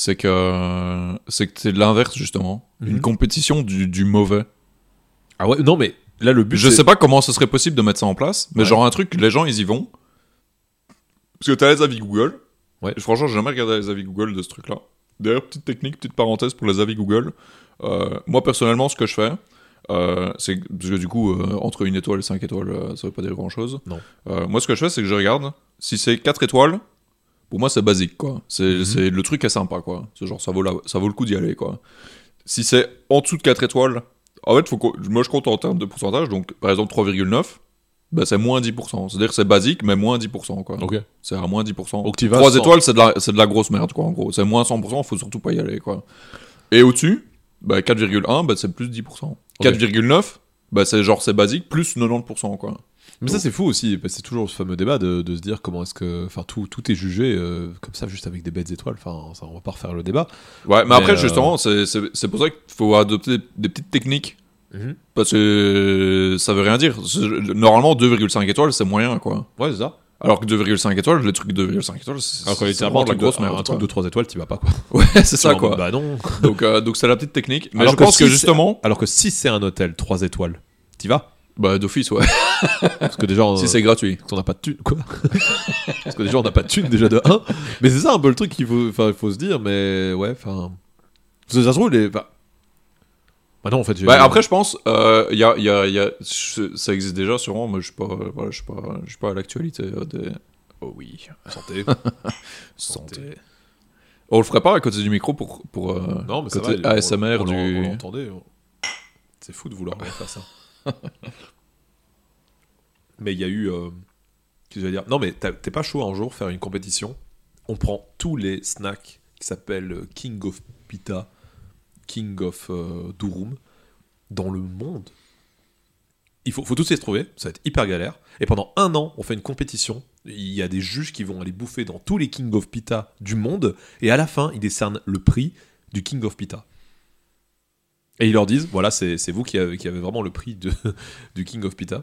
c'est que c'est que l'inverse justement, Mhm. une compétition du, du mauvais. Ah ouais, non, mais là, le but. Je sais pas comment ce serait possible de mettre ça en place, mais Ouais. genre un truc, les gens ils y vont Parce que t'as les avis Google. Ouais. Et franchement, j'ai jamais regardé les avis Google de ce truc-là. D'ailleurs, petite technique, petite parenthèse pour les avis Google. Euh, moi, personnellement, ce que je fais, euh, c'est parce que du coup, euh, entre une étoile et cinq étoiles, ça veut pas dire grand-chose. Non. Euh, moi, ce que je fais, c'est que je regarde. Si c'est 4 étoiles, pour moi, c'est basique, quoi. C'est Mhm. c'est- le truc est sympa, quoi. C'est genre, ça vaut, la- ça vaut le coup d'y aller, quoi. Si c'est en dessous de 4 étoiles, en fait, faut moi, je compte en termes de pourcentage. Donc, par exemple, 3,9, bah, c'est moins 10%. C'est-à-dire que c'est basique, mais moins 10%, quoi. Ok. C'est à moins 10%. Donc, t'y vas 3 sans- étoiles, c'est de, la, de la grosse merde, quoi, en gros. C'est moins 100%, faut surtout pas y aller, quoi. Et au-dessus, bah, 4,1, bah, c'est plus 10%. 4,9, bah, c'est genre, c'est basique, plus 90%, quoi. Mais ça, c'est fou aussi. parce que C'est toujours ce fameux débat de, de se dire comment est-ce que. Enfin, tout, tout est jugé euh, comme ça, juste avec des bêtes étoiles. Enfin, ça, on va pas refaire le débat. Ouais, mais, Mais, après, euh, justement, c'est- c'est c'est pour ça qu'il faut adopter des petites techniques. Mhm. Parce que ça veut rien dire. C'est- Normalement, 2,5 étoiles, c'est moyen, quoi. Ouais, c'est ça. Alors que 2,5 étoiles, les trucs de 2,5 étoles, c'est Alors un vraiment de la truc, de, grosse un merde. truc quoi. de 3 étoiles, tu vas pas quoi. <laughs> Ouais, c'est ça, quoi. Bah non. Donc, euh, donc c'est la petite technique. Mais Alors je que pense si que justement, Alors que si c'est un hôtel 3 étoiles, t'y vas bah, d'office, ouais. <laughs> Parce que déjà, on, si c'est gratuit. parce qu'on n'a pas de thunes. Quoi <laughs> Parce que déjà, on n'a pas de thunes déjà de 1. Mais c'est ça un peu le truc qu'il faut, faut se dire. Mais ouais, enfin. Ça se trouve, les. Enfin... Bah non, en fait. Bah, après, je pense, euh, y a, y a, y a, ça existe déjà sûrement, mais je suis pas, voilà, je suis pas, je suis pas à l'actualité euh, des. Oh oui, Santé. <laughs> santé. On le ferait pas à côté du micro pour, pour euh, Non, mais ça côté va, on- ASMR on, du. On on- C'est fou de vouloir faire ça. <laughs> mais il y a eu. euh, dire? Non, mais t'es pas chaud un jour faire une compétition? On prend tous les snacks qui s'appellent King of Pita, King of euh, Durum dans le monde. Il faut, faut tous les trouver, ça va être hyper galère. Et pendant un an, on fait une compétition. Il y a des juges qui vont aller bouffer dans tous les King of Pita du monde. Et à la fin, ils décernent le prix du King of Pita. Et ils leur disent, voilà, c'est vous qui avez, qui avez vraiment le prix de, <laughs> du King of Pita.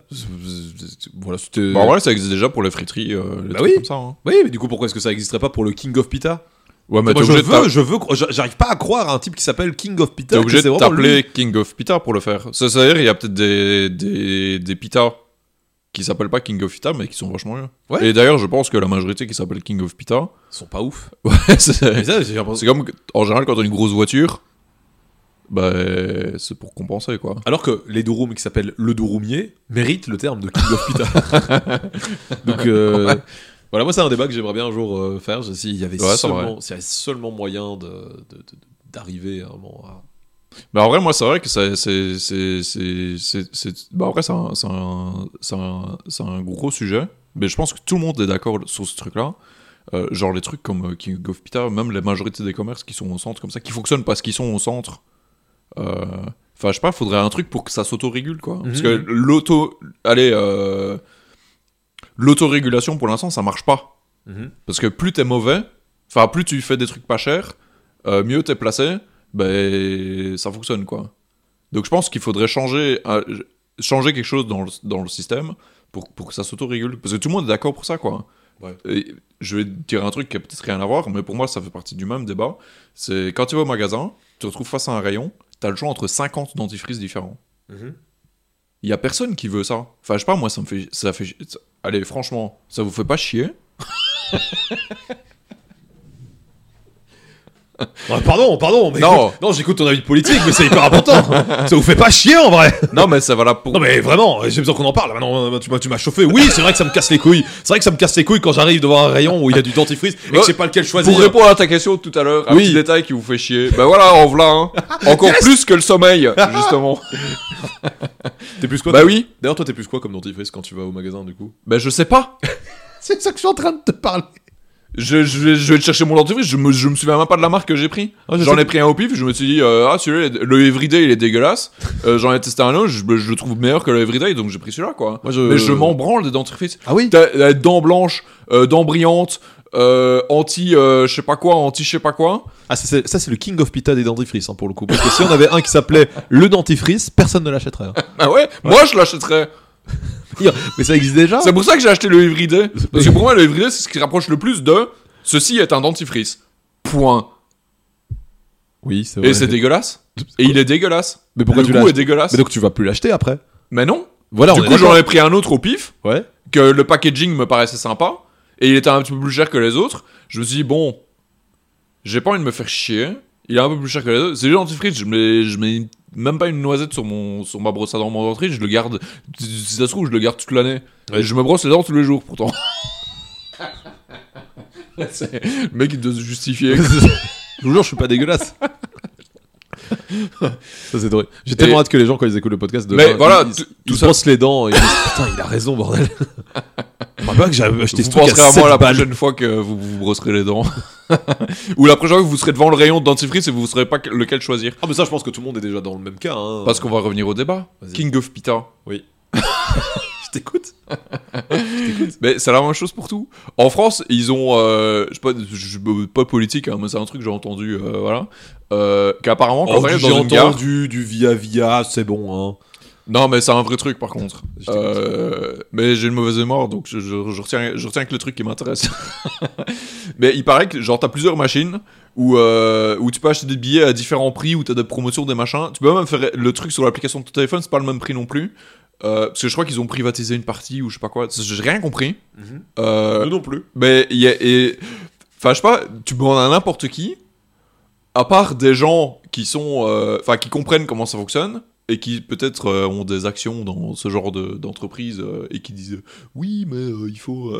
Voilà, c'était... Bah, en vrai, ça existe déjà pour les friteries, euh, les Bah trucs oui. comme ça. hein. Oui, mais du coup, pourquoi est-ce que ça n'existerait pas pour le King of Pita? Ouais, mais Moi, je veux, je veux, j'a- j'arrive pas à croire à un type qui s'appelle King of Pita. t'es obligé de t'appeler King of Pita pour le faire. Ça, C'est-à-dire, il y a peut-être des, des, des pitas qui s'appellent pas King of Pita, mais qui sont vachement mieux. Ouais. Et d'ailleurs, je pense que la majorité qui s'appelle King of Pita, Ils sont pas ouf. <laughs> ouais, c'est ça, comme, en général, quand t'as une grosse voiture, bah, c'est pour compenser, quoi. Alors que les Durum qui s'appellent le Durumier méritent le terme de King of Pita. <laughs> Donc euh, voilà, moi c'est un débat que j'aimerais bien un jour euh, faire. S'il y avait Ouais, seulement, s'il y avait seulement moyen de, de- de- d'arriver à un moment à- Mais en vrai, moi, c'est vrai que c'est. c'est- c'est- c'est- Bah, en vrai, c'est un, c'est un, un, un gros sujet. Mais je pense que tout le monde est d'accord sur ce truc-là. Euh, genre les trucs comme euh, King of Pita, même la majorité des commerces qui sont au centre comme ça, qui fonctionnent parce qu'ils sont au centre. Euh, Enfin, je sais pas, faudrait un truc pour que ça s'autorégule, quoi. Parce que Mhm. l'auto. Allez, euh, l'autorégulation, pour l'instant, ça marche pas. Parce que plus t'es mauvais, enfin plus tu fais des trucs pas chers, euh, mieux t'es placé, ben ça fonctionne quoi. Donc je pense qu'il faudrait changer, euh, changer quelque chose dans le, dans le système pour, pour que ça s'autorégule. Parce que tout le monde est d'accord pour ça quoi. Ouais. Et je vais dire un truc qui a peut-être rien à voir, mais pour moi ça fait partie du même débat. C'est quand tu vas au magasin, tu te retrouves face à un rayon, t'as le choix entre 50 dentifrices différents. Il y a personne qui veut ça. Enfin, je sais pas, moi, ça me fait. Ça fait ça- Allez, franchement, ça vous fait pas chier? <laughs> Ouais, <laughs> pardon, pardon, mais Non. écoute- non, j'écoute ton avis politique, mais c'est hyper important. <laughs> ça vous fait pas chier en vrai. Non, mais ça va là pour. Non mais vraiment, j'ai besoin qu'on en parle. Maintenant, euh, tu m'as, chauffé. Oui, c'est vrai que ça me casse les couilles. C'est vrai que ça me casse les couilles quand j'arrive devant un rayon où il y a du dentifrice et que je sais pas lequel choisir. Pour répondre à ta question tout à l'heure, un Oui. petit détail qui vous fait chier. Ben voilà, en voilà, hein. <laughs> Encore plus que le sommeil, justement. T'es plus quoi bah oui, D'ailleurs, toi, t'es plus quoi comme dentifrice quand tu vas au magasin du coup ben je sais pas. C'est ça que je suis en train de te parler. Je, je, vais, je vais te chercher mon dentifrice, je me, je me souviens même pas de la marque que j'ai pris. Ah, je J'en ai pris un au pif, je me suis dit, euh, ah celui-là, le Everyday il est dégueulasse. Euh, J'en ai testé un autre, je, je le trouve meilleur que le Everyday, donc j'ai pris celui-là quoi. Moi, Mais je m'en branle des dentifrices. Ah oui? T'as la dent blanche, euh, dent brillante, euh, anti euh, je sais pas quoi, anti je sais pas quoi. Ah, ça, c'est le king of pita des dentifrices hein, pour le coup. Parce que si on avait un qui s'appelait le dentifrice, personne ne l'achèterait. hein. <laughs> Ah ouais, moi je l'achèterais. <laughs> Mais ça existe déjà. C'est pour ça que j'ai acheté le Everyday. Parce que pour moi, le Everyday, c'est ce qui rapproche le plus de ceci est un dentifrice. Point. Oui, c'est Et c'est dégueulasse. Et il est dégueulasse. Mais pourquoi le tu goût est dégueulasse. Mais donc tu vas plus l'acheter après. Mais non. Voilà. du coup, j'en ai pris un autre au pif. Ouais. Que le packaging me paraissait sympa. et il était un petit peu plus cher que les autres. Je me suis dit, bon, j'ai pas envie de me faire chier. Il est un peu plus cher que les autres. C'est du dentifrice, je mets, je mets même pas une noisette sur, mon, sur ma brosse à dents, mon dentifrice, je le garde. Si ça se trouve, je le garde toute l'année. Ouais. Je me brosse les dents tous les jours pourtant. <laughs> <laughs> Le mec il doit se justifier. <laughs> Jure, je suis pas dégueulasse. Ça c'est drôle. J'ai tellement hâte que les gens quand ils écoutent le podcast de Mais voilà, ils, tout- ça- les dents et ils disent putain il a raison bordel. <laughs> Pas que acheté vous ce à penserez à 7 moi la prochaine fois que vous vous brosserez les dents. <laughs> Ou la prochaine fois que vous serez devant le rayon de dentifrice et vous ne saurez pas que- lequel choisir. Ah mais ça je pense que tout le monde est déjà dans le même cas. Hein. Parce qu'on va revenir au débat. King of Pita. je <laughs> t'écoute. <laughs> Mais c'est la même chose pour tout. En France, ils ont, euh, je sais pas, je- pas politique, hein, mais c'est un truc que j'ai entendu, euh, voilà, euh, qu'apparemment quand Oh, t'arrives j'ai dans une gare, entendu du via via, c'est bon hein. non mais c'est un vrai truc par contre. Euh, mais j'ai une mauvaise mémoire, donc je, je- je retiens, je retiens que le truc qui m'intéresse. <laughs> mais il paraît que genre t'as plusieurs machines où, euh, où tu peux acheter des billets à différents prix, où t'as des promotions, des machins. Tu peux même faire le truc sur l'application de ton téléphone, c'est pas le même prix non plus. Euh, parce que je crois qu'ils ont privatisé une partie ou je sais pas quoi. J'ai rien compris. Euh, Nous non plus. mais il y a. et- Enfin, je sais pas, tu demandes à n'importe qui, à part des gens qui sont. euh, Enfin, qui comprennent comment ça fonctionne et qui peut-être ont des actions dans ce genre de- d'entreprise et qui disent oui, mais il faut.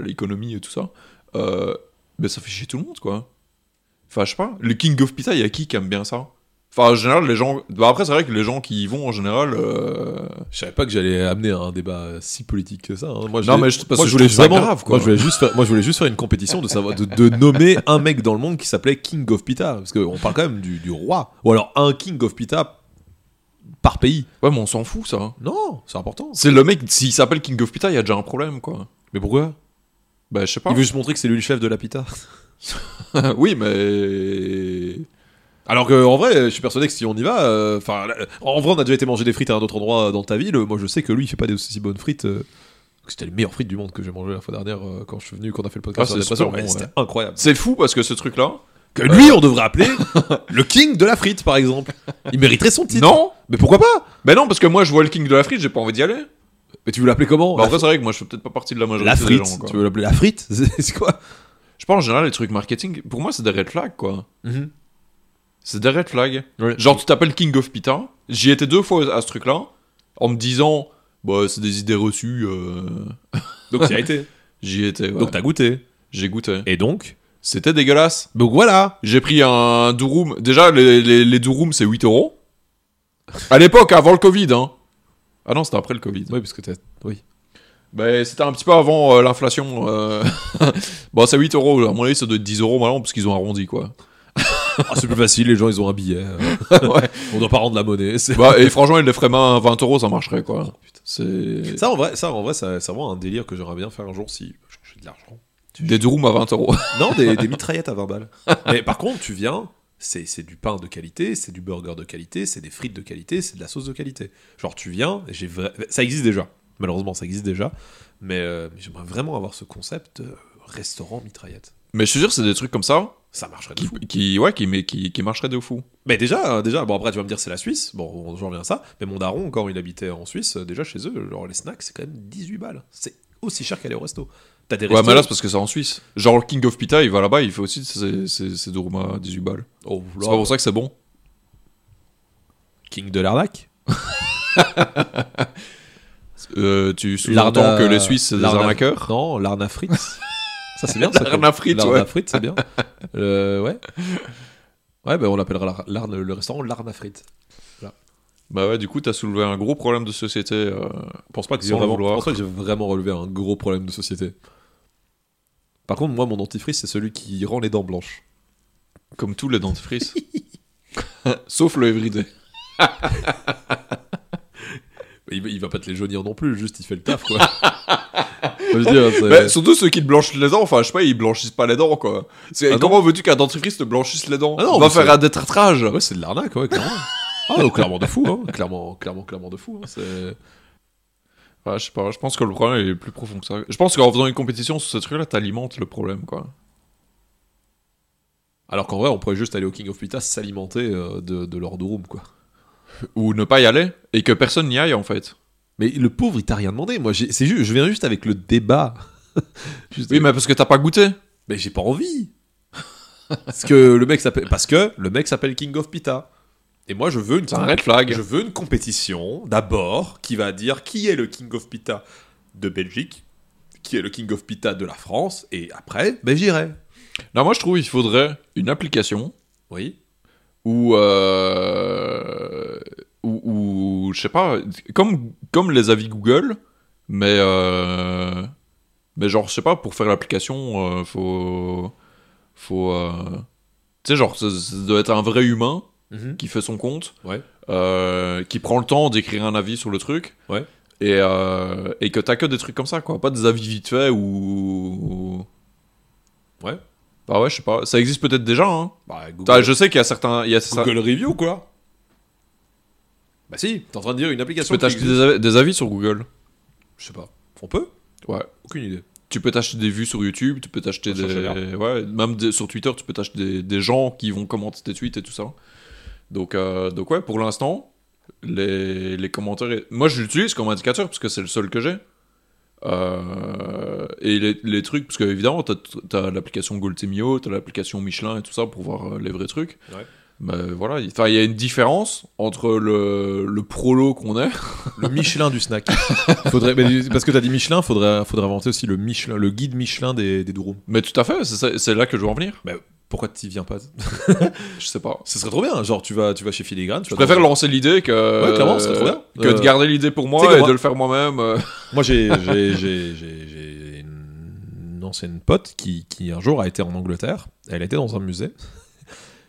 l'économie et tout ça. Mais ça fait chier tout le monde, quoi. Enfin, je sais pas. Le King of Pizza, il y a qui qui aime bien ça? Enfin, en général, les gens. Bah, après, c'est vrai que les gens qui y vont, en général. euh, Je savais pas que j'allais amener un débat si politique que ça. hein. Moi, Non, mais je- parce moi, que je voulais vraiment, grave, quoi. Moi, je voulais juste faire, moi, je voulais juste faire une compétition de savoir, de, de nommer un mec dans le monde qui s'appelait King of Pita, parce qu'on parle quand même du, du roi, ou alors un King of Pita par pays. Ouais, mais on s'en fout, ça. Non, c'est important. C'est le mec, s'il s'appelle King of Pita, il y a déjà un problème, quoi. Mais pourquoi? Bah, je sais pas. Il veut juste montrer que c'est lui le chef de la pita. <laughs> oui, mais. Alors que en vrai, je suis persuadé que si on y va, euh, enfin, en vrai, on a déjà été manger des frites à un autre endroit dans ta ville. Moi, je sais que lui, il fait pas des aussi bonnes frites. euh, C'était les meilleures frites du monde que j'ai mangé la fois dernière euh, quand je suis venu, quand on a fait le podcast. Ah, c'est super Ouais, C'était incroyable. C'est fou parce que ce truc-là. Que lui, on devrait appeler <laughs> le king de la frite, par exemple. Il mériterait son titre. Non Mais pourquoi pas? Bah non, parce que moi je vois le King de la frite, j'ai pas envie d'y aller. Mais tu veux l'appeler comment? Bah, en vrai, c'est vrai que moi je fais peut-être pas partie de la majorité la des frite. gens, quoi. tu veux l'appeler la frite? <laughs> C'est quoi? Je pense en général, les trucs marketing, pour moi c'est des red flags, quoi. C'est des red flags. Ouais. Genre, tu t'appelles King of Pita. J'y étais deux fois à ce truc-là, en me disant, bah c'est des idées reçues. euh, Donc tu as été. <laughs> J'y étais, ouais. Donc t'as goûté. J'ai goûté. Et donc? C'était dégueulasse. Donc voilà. J'ai pris un durum. Déjà, les, les, c'est 8 euros. À l'époque, avant le Covid, hein. Ah non, c'était après le Covid. Oui, parce que t'as. Oui. Bah, c'était un petit peu avant euh, l'inflation. euh. <laughs> bon, c'est 8 euros. À mon avis, ça doit être 10 euros maintenant parce qu'ils ont arrondi, quoi. <laughs> Ah, c'est plus facile, les gens ils ont un billet. euh, <laughs> ouais. on doit pas rendre la monnaie. c'est- Bah, et franchement, ils les feraient main à 20 euros, ça marcherait, quoi. C'est. Ça en vrai, ça en vrai, ça- c'est vraiment un délire que j'aimerais bien faire un jour si j'ai de l'argent. Des durums à 20 euros. <laughs> Non, des, des mitraillettes à 20 balles. Mais par contre, tu viens, c'est c'est du pain de qualité, c'est du burger de qualité, c'est des frites de qualité, c'est de la sauce de qualité. Genre, tu viens, et j'ai ça existe déjà. Malheureusement, ça existe déjà. Mais, euh, j'aimerais vraiment avoir ce concept euh, restaurant mitraillette. Mais je suis sûr, c'est des trucs comme ça Ça marcherait de qui, fou. qui, ouais, qui, mais qui, qui marcheraient de fou. Mais déjà, euh, déjà, bon après tu vas me dire c'est la Suisse, bon j'en reviens à ça, mais mon daron quand il habitait en Suisse, euh, déjà chez eux, genre les snacks c'est quand même 18 balles. C'est aussi cher qu'aller au resto. T'as des Ouais, mais là, c'est parce que c'est en Suisse. Genre, le King of Pita, il va là-bas, il fait aussi ses, ses, à 18 balles. Oh, C'est pas pour ça que c'est bon. King de l'arnaque <laughs> Euh, tu sous-entends que les Suisses, c'est des arnaqueurs? Non, l'arna frites. <laughs> ça c'est bien <laughs> frites, ouais. frites, c'est bien. <laughs> Euh, ouais. Ouais, bah on l'appellera l'ar- l'arne- le restaurant l'arna frites. Bah ouais, du coup, t'as soulevé un gros problème de société. euh, pense pas que j'ai vraiment, pense pas que j'ai vraiment relevé un gros problème de société. Par contre, moi, mon dentifrice, c'est celui qui rend les dents blanches. comme tous les dentifrices. <laughs> Sauf le everyday. Il, va- il va pas te les jaunir non plus, juste il fait le taf, quoi. <laughs> Dire, Bah, surtout ceux qui te blanchissent les dents, enfin, je sais pas, ils blanchissent pas les dents, quoi. Ah comment veux-tu qu'un dentifrice te blanchisse les dents Ah non, On va faire un détartrage. Ouais, c'est de l'arnaque, ouais, clairement. ah, clairement de fou, hein. Clairement, clairement, clairement de fou. hein. C'est... Ouais, je sais pas, je pense que le problème est plus profond que ça. Je pense qu'en faisant une compétition sur ce truc-là, t'alimentes le problème, quoi. Alors qu'en vrai, on pourrait juste aller au King of Pita s'alimenter euh, de, de room, quoi. Ou ne pas y aller, et que personne n'y aille, en fait. Mais le pauvre, il t'a rien demandé. Moi, c'est juste, je viens juste avec le débat. <laughs> Juste- Oui, mais parce que t'as pas goûté. Mais j'ai pas envie. <laughs> parce que le mec s'appelle parce que le mec s'appelle King of Pita. Et moi je veux une un red flag. je veux une compétition d'abord qui va dire qui est le King of Pita de Belgique, qui est le King of Pita de la France et après ben j'irai. Là, moi, je trouve qu'il faudrait une application Oui. Où, euh, où, je sais pas, comme, comme les avis Google, mais, euh, mais genre, je sais pas, pour faire l'application, euh, faut, faut, euh, tu sais, genre, ça, ça doit être un vrai humain qui fait son compte, Ouais. euh, qui prend le temps d'écrire un avis sur le truc, Ouais. et, et que t'as que des trucs comme ça, quoi, pas des avis vite faits ou... Ouais. Bah ouais, je sais pas, ça existe peut-être déjà, hein. Bah, Google, je sais qu'il y a certains... Il y a ça- Google Review quoi. Bah si, t'es en train de dire une tu application. peux qui t'acheter des, avis- des avis sur Google. Je sais pas. On peut? Ouais. Aucune idée. Tu peux t'acheter des vues sur YouTube, tu peux t'acheter des... Ouais, même des- sur Twitter, tu peux t'acheter des, des gens qui vont commenter tes tweets et tout ça. Donc, euh, donc ouais, pour l'instant, les, les commentaires... Moi, je l'utilise comme indicateur parce que c'est le seul que j'ai. Euh, et les, les trucs, parce que évidemment, t'as as, l'application Goltemio, t'as l'application Michelin et tout ça pour voir euh, les vrais trucs. Ouais. Mais voilà, il enfin, il y a une différence entre le, le prolo qu'on est. Le Michelin du snack. <laughs> faudrait, mais parce que t'as dit Michelin, faudrait, faudrait inventer aussi le Michelin, le guide Michelin des, des. Mais tout à fait, c'est là que je veux en venir. Pourquoi t'y viens pas <laughs> Je sais pas. Ce serait trop bien. Genre, tu vas, tu vas chez Filigrane. Tu Je préfère lancer l'idée que. Ouais, clairement, ce serait trop bien. Que Euh, de garder l'idée pour tu moi et moi- de le faire moi-même. euh. <laughs> Moi, j'ai, <laughs> j'ai, j'ai, j'ai, j'ai une ancienne pote qui, qui un jour a été en Angleterre. Elle était dans un musée.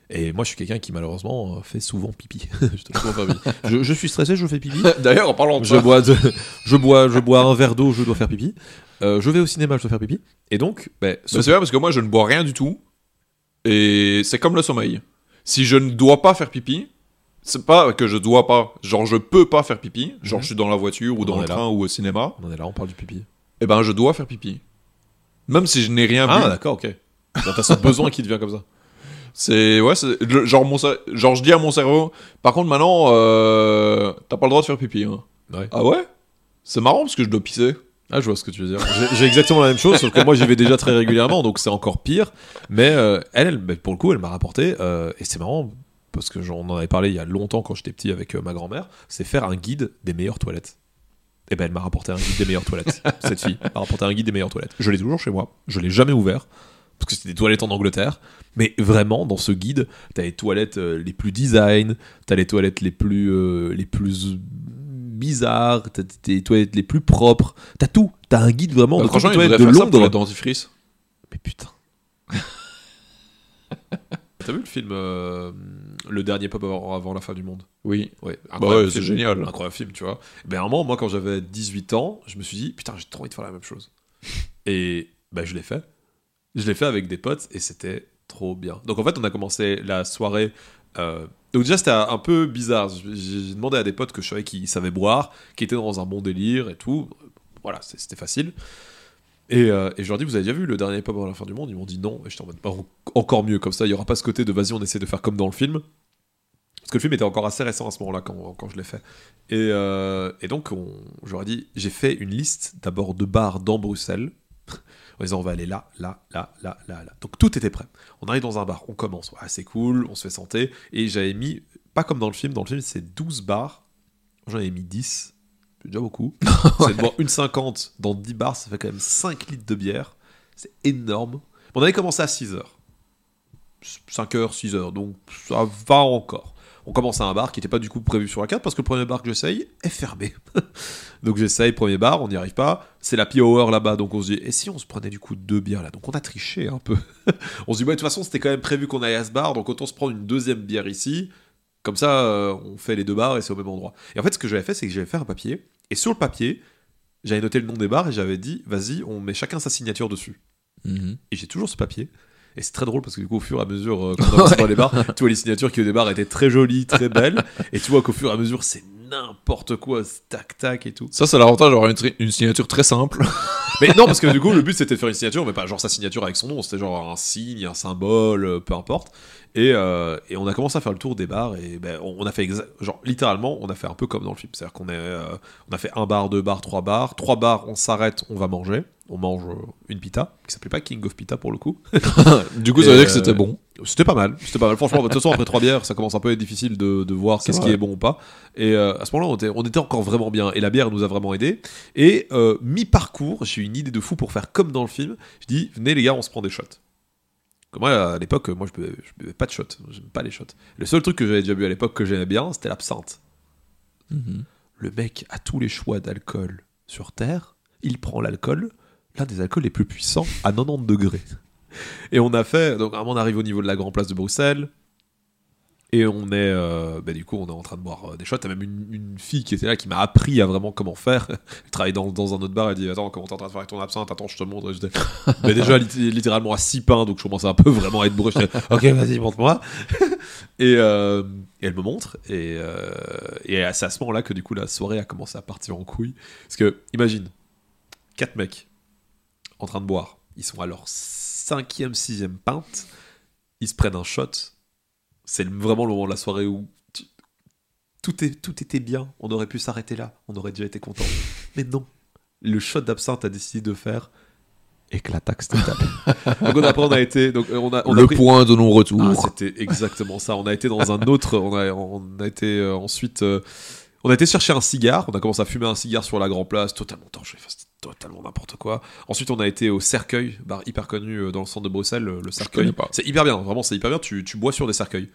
Et moi, je suis quelqu'un qui malheureusement fait souvent pipi. je, suis stressé, je fais pipi. D'ailleurs, en parlant de je bois, de- je bois, je bois un verre d'eau, je dois faire pipi. Euh, je vais au cinéma, je dois faire pipi. Et donc, ben, ce- c'est bien parce que moi, je ne bois rien du tout. Et c'est comme le sommeil. Si je ne dois pas faire pipi, c'est pas que je dois pas. Genre, je peux pas faire pipi. Genre, Mhm. je suis dans la voiture ou On dans en le est là. train ou au cinéma. on en est là, on parle du pipi. Et ben, je dois faire pipi. Même si je n'ai rien Ah, bu. d'accord, ok. Donc, T'as ce besoin qui devient comme ça. C'est ouais, c'est le- genre mon cer- genre je dis à mon cerveau. Par contre, maintenant, euh, t'as pas le droit de faire pipi. Hein. Ouais. Ah ouais? C'est marrant parce que je dois pisser. Ah, je vois ce que tu veux dire. J'ai- exactement la même chose, sauf que moi j'y vais déjà très régulièrement, donc c'est encore pire. Mais euh, elle, elle, pour le coup, elle m'a rapporté, euh, et c'est marrant, parce que j'en en avais parlé il y a longtemps quand j'étais petit avec euh, ma grand-mère, c'est faire un guide des meilleures toilettes. Et ben elle m'a rapporté un guide des meilleures toilettes. <laughs> Cette fille m'a rapporté un guide des meilleures toilettes. Je l'ai toujours chez moi, je l'ai jamais ouvert, parce que c'était des toilettes en Angleterre. Mais vraiment, dans ce guide, t'as les toilettes les plus design, t'as les toilettes les plus, les plus bizarres, t'as les toilettes les plus propres, t'as tout. T'as un guide vraiment de Euh, franchement, toilettes de pour Londres. le dentifrice. Mais putain. <laughs> T'as vu le film euh, Le dernier pop avant, avant la fin du monde? Oui. Ouais, Bah ouais, c'est génial. Incroyable film, tu vois. Ben, à un moment, moi, quand j'avais 18 ans, je me suis dit, putain, j'ai trop envie de faire la même chose. <laughs> Et ben, je l'ai fait. Je l'ai fait avec des potes et c'était trop bien. Donc, en fait, on a commencé la soirée. euh, Donc, déjà, c'était un peu bizarre. J'ai demandé à des potes que je savais qui savaient boire, qui étaient dans un bon délire et tout. Voilà, c'était facile. Et, euh, et je leur dis, vous avez déjà vu le dernier pop avant la fin du monde? Ils m'ont dit non. Et j'étais en mode, en- encore mieux, comme ça, il n'y aura pas ce côté de vas-y, on essaie de faire comme dans le film. Parce que le film était encore assez récent à ce moment-là quand, quand je l'ai fait. Et, euh, donc, on, je dit, j'ai fait une liste d'abord de bars dans Bruxelles. En disant, on va aller là, là, là, là, là, là. Donc tout était prêt. On arrive dans un bar, on commence. Ah, c'est cool, on se fait santé. Et j'avais mis, pas comme dans le film, dans le film, c'est 12 bars. J'en avais mis 10. C'est déjà beaucoup. <laughs> C'est de boire une 50 dans 10 bars, ça fait quand même 5 litres de bière. C'est énorme. On avait commencé à 6 heures. 5 heures, 6 heures, donc ça va encore. On commence à un bar qui n'était pas du coup prévu sur la carte parce que le premier bar que j'essaye est fermé. <laughs> donc j'essaye, premier bar, on n'y arrive pas. C'est la hour là-bas, donc on se dit, et si on se prenait du coup deux bières là? Donc on a triché un peu. <laughs> on se dit, ouais, de toute façon, c'était quand même prévu qu'on aille à ce bar, donc autant se prendre une deuxième bière ici. Comme ça, euh, on fait les deux bars et c'est au même endroit. Et en fait, ce que j'avais fait, c'est que j'avais fait un papier, et sur le papier, j'avais noté le nom des bars et j'avais dit, vas-y, on met chacun sa signature dessus. Et j'ai toujours ce papier. Et c'est très drôle parce que du coup, au fur et à mesure euh, qu'on avance <laughs> dans les bars, tu vois, les signatures qui au départ étaient très jolies, très belles. et tu vois qu'au fur et à mesure, c'est n'importe quoi, tac tac et tout. Ça, c'est l'avantage d'avoir une, tri- une signature très simple. <laughs> Mais non, parce que du coup, le but c'était de faire une signature, mais pas genre sa signature avec son nom, c'était genre un signe, un symbole, euh, peu importe. Et, euh, et on a commencé à faire le tour des bars et ben, on, on a fait exa- genre littéralement, on a fait un peu comme dans le film, c'est-à-dire qu'on est, euh, on a fait un bar, deux bars, trois bars, trois bars, on s'arrête, on va manger, on mange euh, une pita, qui s'appelait pas King of Pita pour le coup. <laughs> Du coup, ça veut dire que euh, c'était bon. C'était pas mal, c'était pas mal. Franchement, de toute façon, après trois bières, ça commence un peu à être difficile de, de voir qu'est-ce qui est bon ou pas. Et euh, à ce moment-là, on était, on était encore vraiment bien. Et la bière nous a vraiment aidé. Et euh, mi-parcours, j'ai eu une idée de fou pour faire comme dans le film. Je dis, venez les gars, on se prend des shots. Comme moi, à l'époque, moi, je buvais, je buvais pas de shots. J'aime pas les shots. Le seul truc que j'avais déjà bu à l'époque que j'aimais bien, c'était l'absinthe. Mhm. Le mec a tous les choix d'alcool sur Terre. Il prend l'alcool, l'un des alcools les plus puissants, à 90 degrés. Et on a fait. Donc, on arrive au niveau de la Grand Place de Bruxelles. Et on est. euh, bah, du coup, on est en train de boire euh, des shots. T'as même une, fille qui était là qui m'a appris à vraiment comment faire. Elle <laughs> travaille dans, dans un autre bar. Elle dit Attends, comment t'es en train de faire avec ton absinthe? Attends, je te montre. Et <laughs> mais déjà lit- littéralement à 6 pains. Donc, je commençais un peu vraiment à être. J'étais, Ok, vas-y, montre-moi. <laughs> et, euh, et elle me montre. Et, euh, et c'est à ce moment-là que du coup, la soirée a commencé à partir en couille. Parce que, imagine, quatre mecs en train de boire. Ils sont à leur cinquième, sixième pinte. Ils se prennent un shot. C'est vraiment le moment de la soirée où tu- tout, est, tout était bien. On aurait pu s'arrêter là. On aurait déjà été content. <laughs> Mais non. Le shot d'absinthe a décidé de faire éclataxe <laughs> totale. donc on, après, on a été... Donc, euh, on a, on a le pris- point de non-retour. ah, c'était exactement ça. On a été dans un autre. On a, on a été euh, ensuite. euh, on a été chercher un cigare. On a commencé à fumer un cigare sur la Grand Place, totalement torché. Totalement n'importe quoi. Ensuite, on a été au Cercueil, bar hyper connu euh, dans le centre de Bruxelles, le le Cercueil. C'est hyper bien, vraiment, c'est hyper bien. Tu, tu bois sur des cercueils.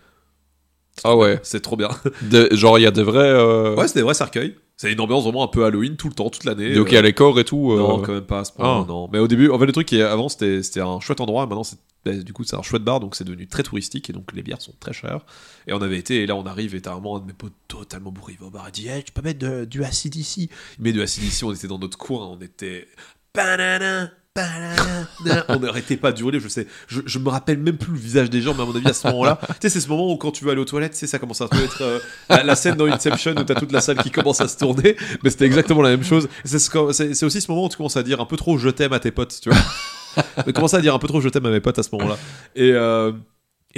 ah ouais. C'est trop bien. <laughs> Des- genre, il y a des vrais. euh, ouais, c'est des vrais cercueils. C'est une ambiance vraiment un peu Halloween tout le temps, toute l'année. des hockey Euh, à l'écor et tout. euh, Non, quand même pas à ce point. Ah. Non. Mais au début, en fait, le truc qui avant, c'était un chouette endroit. Maintenant, c'est du coup, c'est un chouette bar, donc c'est devenu très touristique et donc les bières sont très chères. Et on avait été, et là, on arrive, et t'as vraiment un de mes potes totalement bourré. Au bar, il dit, Hey, tu peux mettre du acide ici? Il met du acide ici. On était dans notre coin, on était. Banana. On n'arrêtait pas de hurler, je sais. Je, je me rappelle même plus le visage des gens, mais à mon avis, à ce moment-là, <laughs> tu sais, c'est ce moment où quand tu vas aller aux toilettes, tu sais, ça commence à être euh, la, la scène dans Inception où t'as toute la salle qui commence à se tourner, mais c'était exactement la même chose. C'est ce aussi ce moment où tu commences à dire un peu trop je t'aime à tes potes, tu vois. <laughs> J'ai commencé à dire un peu trop je t'aime à mes potes à ce moment-là. Et, euh,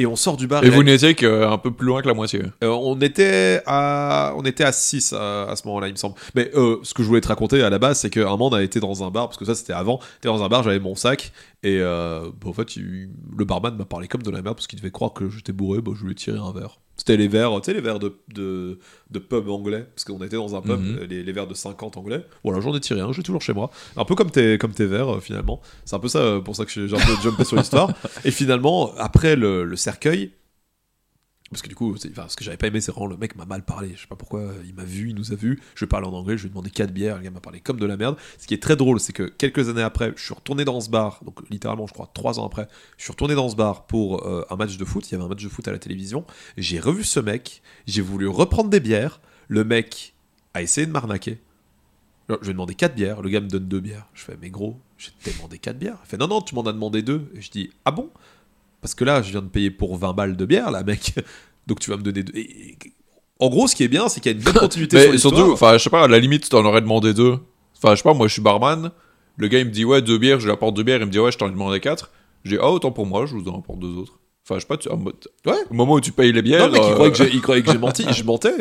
et on sort du bar. Et vous là, n'étiez qu'un peu plus loin que la moitié. euh, on était à on était à 6 à, à ce moment-là, il me semble. Mais euh, ce que je voulais te raconter à la base, c'est qu'un moment on a été dans un bar parce que ça c'était avant. J'étais dans un bar, j'avais mon sac et euh, bah, en fait il- le barman m'a parlé comme de la merde parce qu'il devait croire que j'étais bourré. Bah, je lui ai tiré un verre. C'était les verres, tu sais les verres de, de, de pub anglais parce qu'on était dans un pub, Mhm. les, les verres de 50 anglais. Voilà, j'en ai tiré un, j'ai toujours chez moi. Un peu comme tes comme tes verres euh, finalement. C'est un peu ça euh, pour ça que j'ai j'ai un peu jumpé sur l'histoire. <laughs> Et finalement après le, le cercueil parce que du coup, enfin, ce que j'avais pas aimé, c'est vraiment le mec m'a mal parlé. Je sais pas pourquoi, il m'a vu, il nous a vu. Je parlais en anglais, je lui ai demandé 4 bières, le gars m'a parlé comme de la merde. Ce qui est très drôle, c'est que quelques années après, je suis retourné dans ce bar, donc littéralement, je crois, 3 ans après, je suis retourné dans ce bar pour euh, un match de foot. Il y avait un match de foot à la télévision. J'ai revu ce mec, j'ai voulu reprendre des bières. Le mec a essayé de m'arnaquer. Je lui ai demandé 4 bières, le gars me donne 2 bières. Je fais, mais gros, j'ai demandé 4 bières. Il fait, non, non, tu m'en as demandé 2. Et je dis, ah bon? Parce que là, je viens de payer pour 20 balles de bière, là, mec. <laughs> Donc tu vas me donner deux. et- En gros, ce qui est bien, c'est qu'il y a une bonne <laughs> continuité Mais surtout, enfin, je sais pas, à la limite, t'en aurais demandé deux. Enfin, je sais pas, moi, je suis barman. Le gars, il me dit, ouais, deux bières, je lui apporte deux bières. Il me dit, ouais, je t'en ai demandé quatre. Je dis, ah, autant pour moi, je vous en apporte deux autres. Enfin, je sais pas, tu, en mode- Ouais. au moment où tu payes les bières. Non, mec, il euh, croyait que j'ai- il croyait que j'ai <laughs> menti. Je mentais,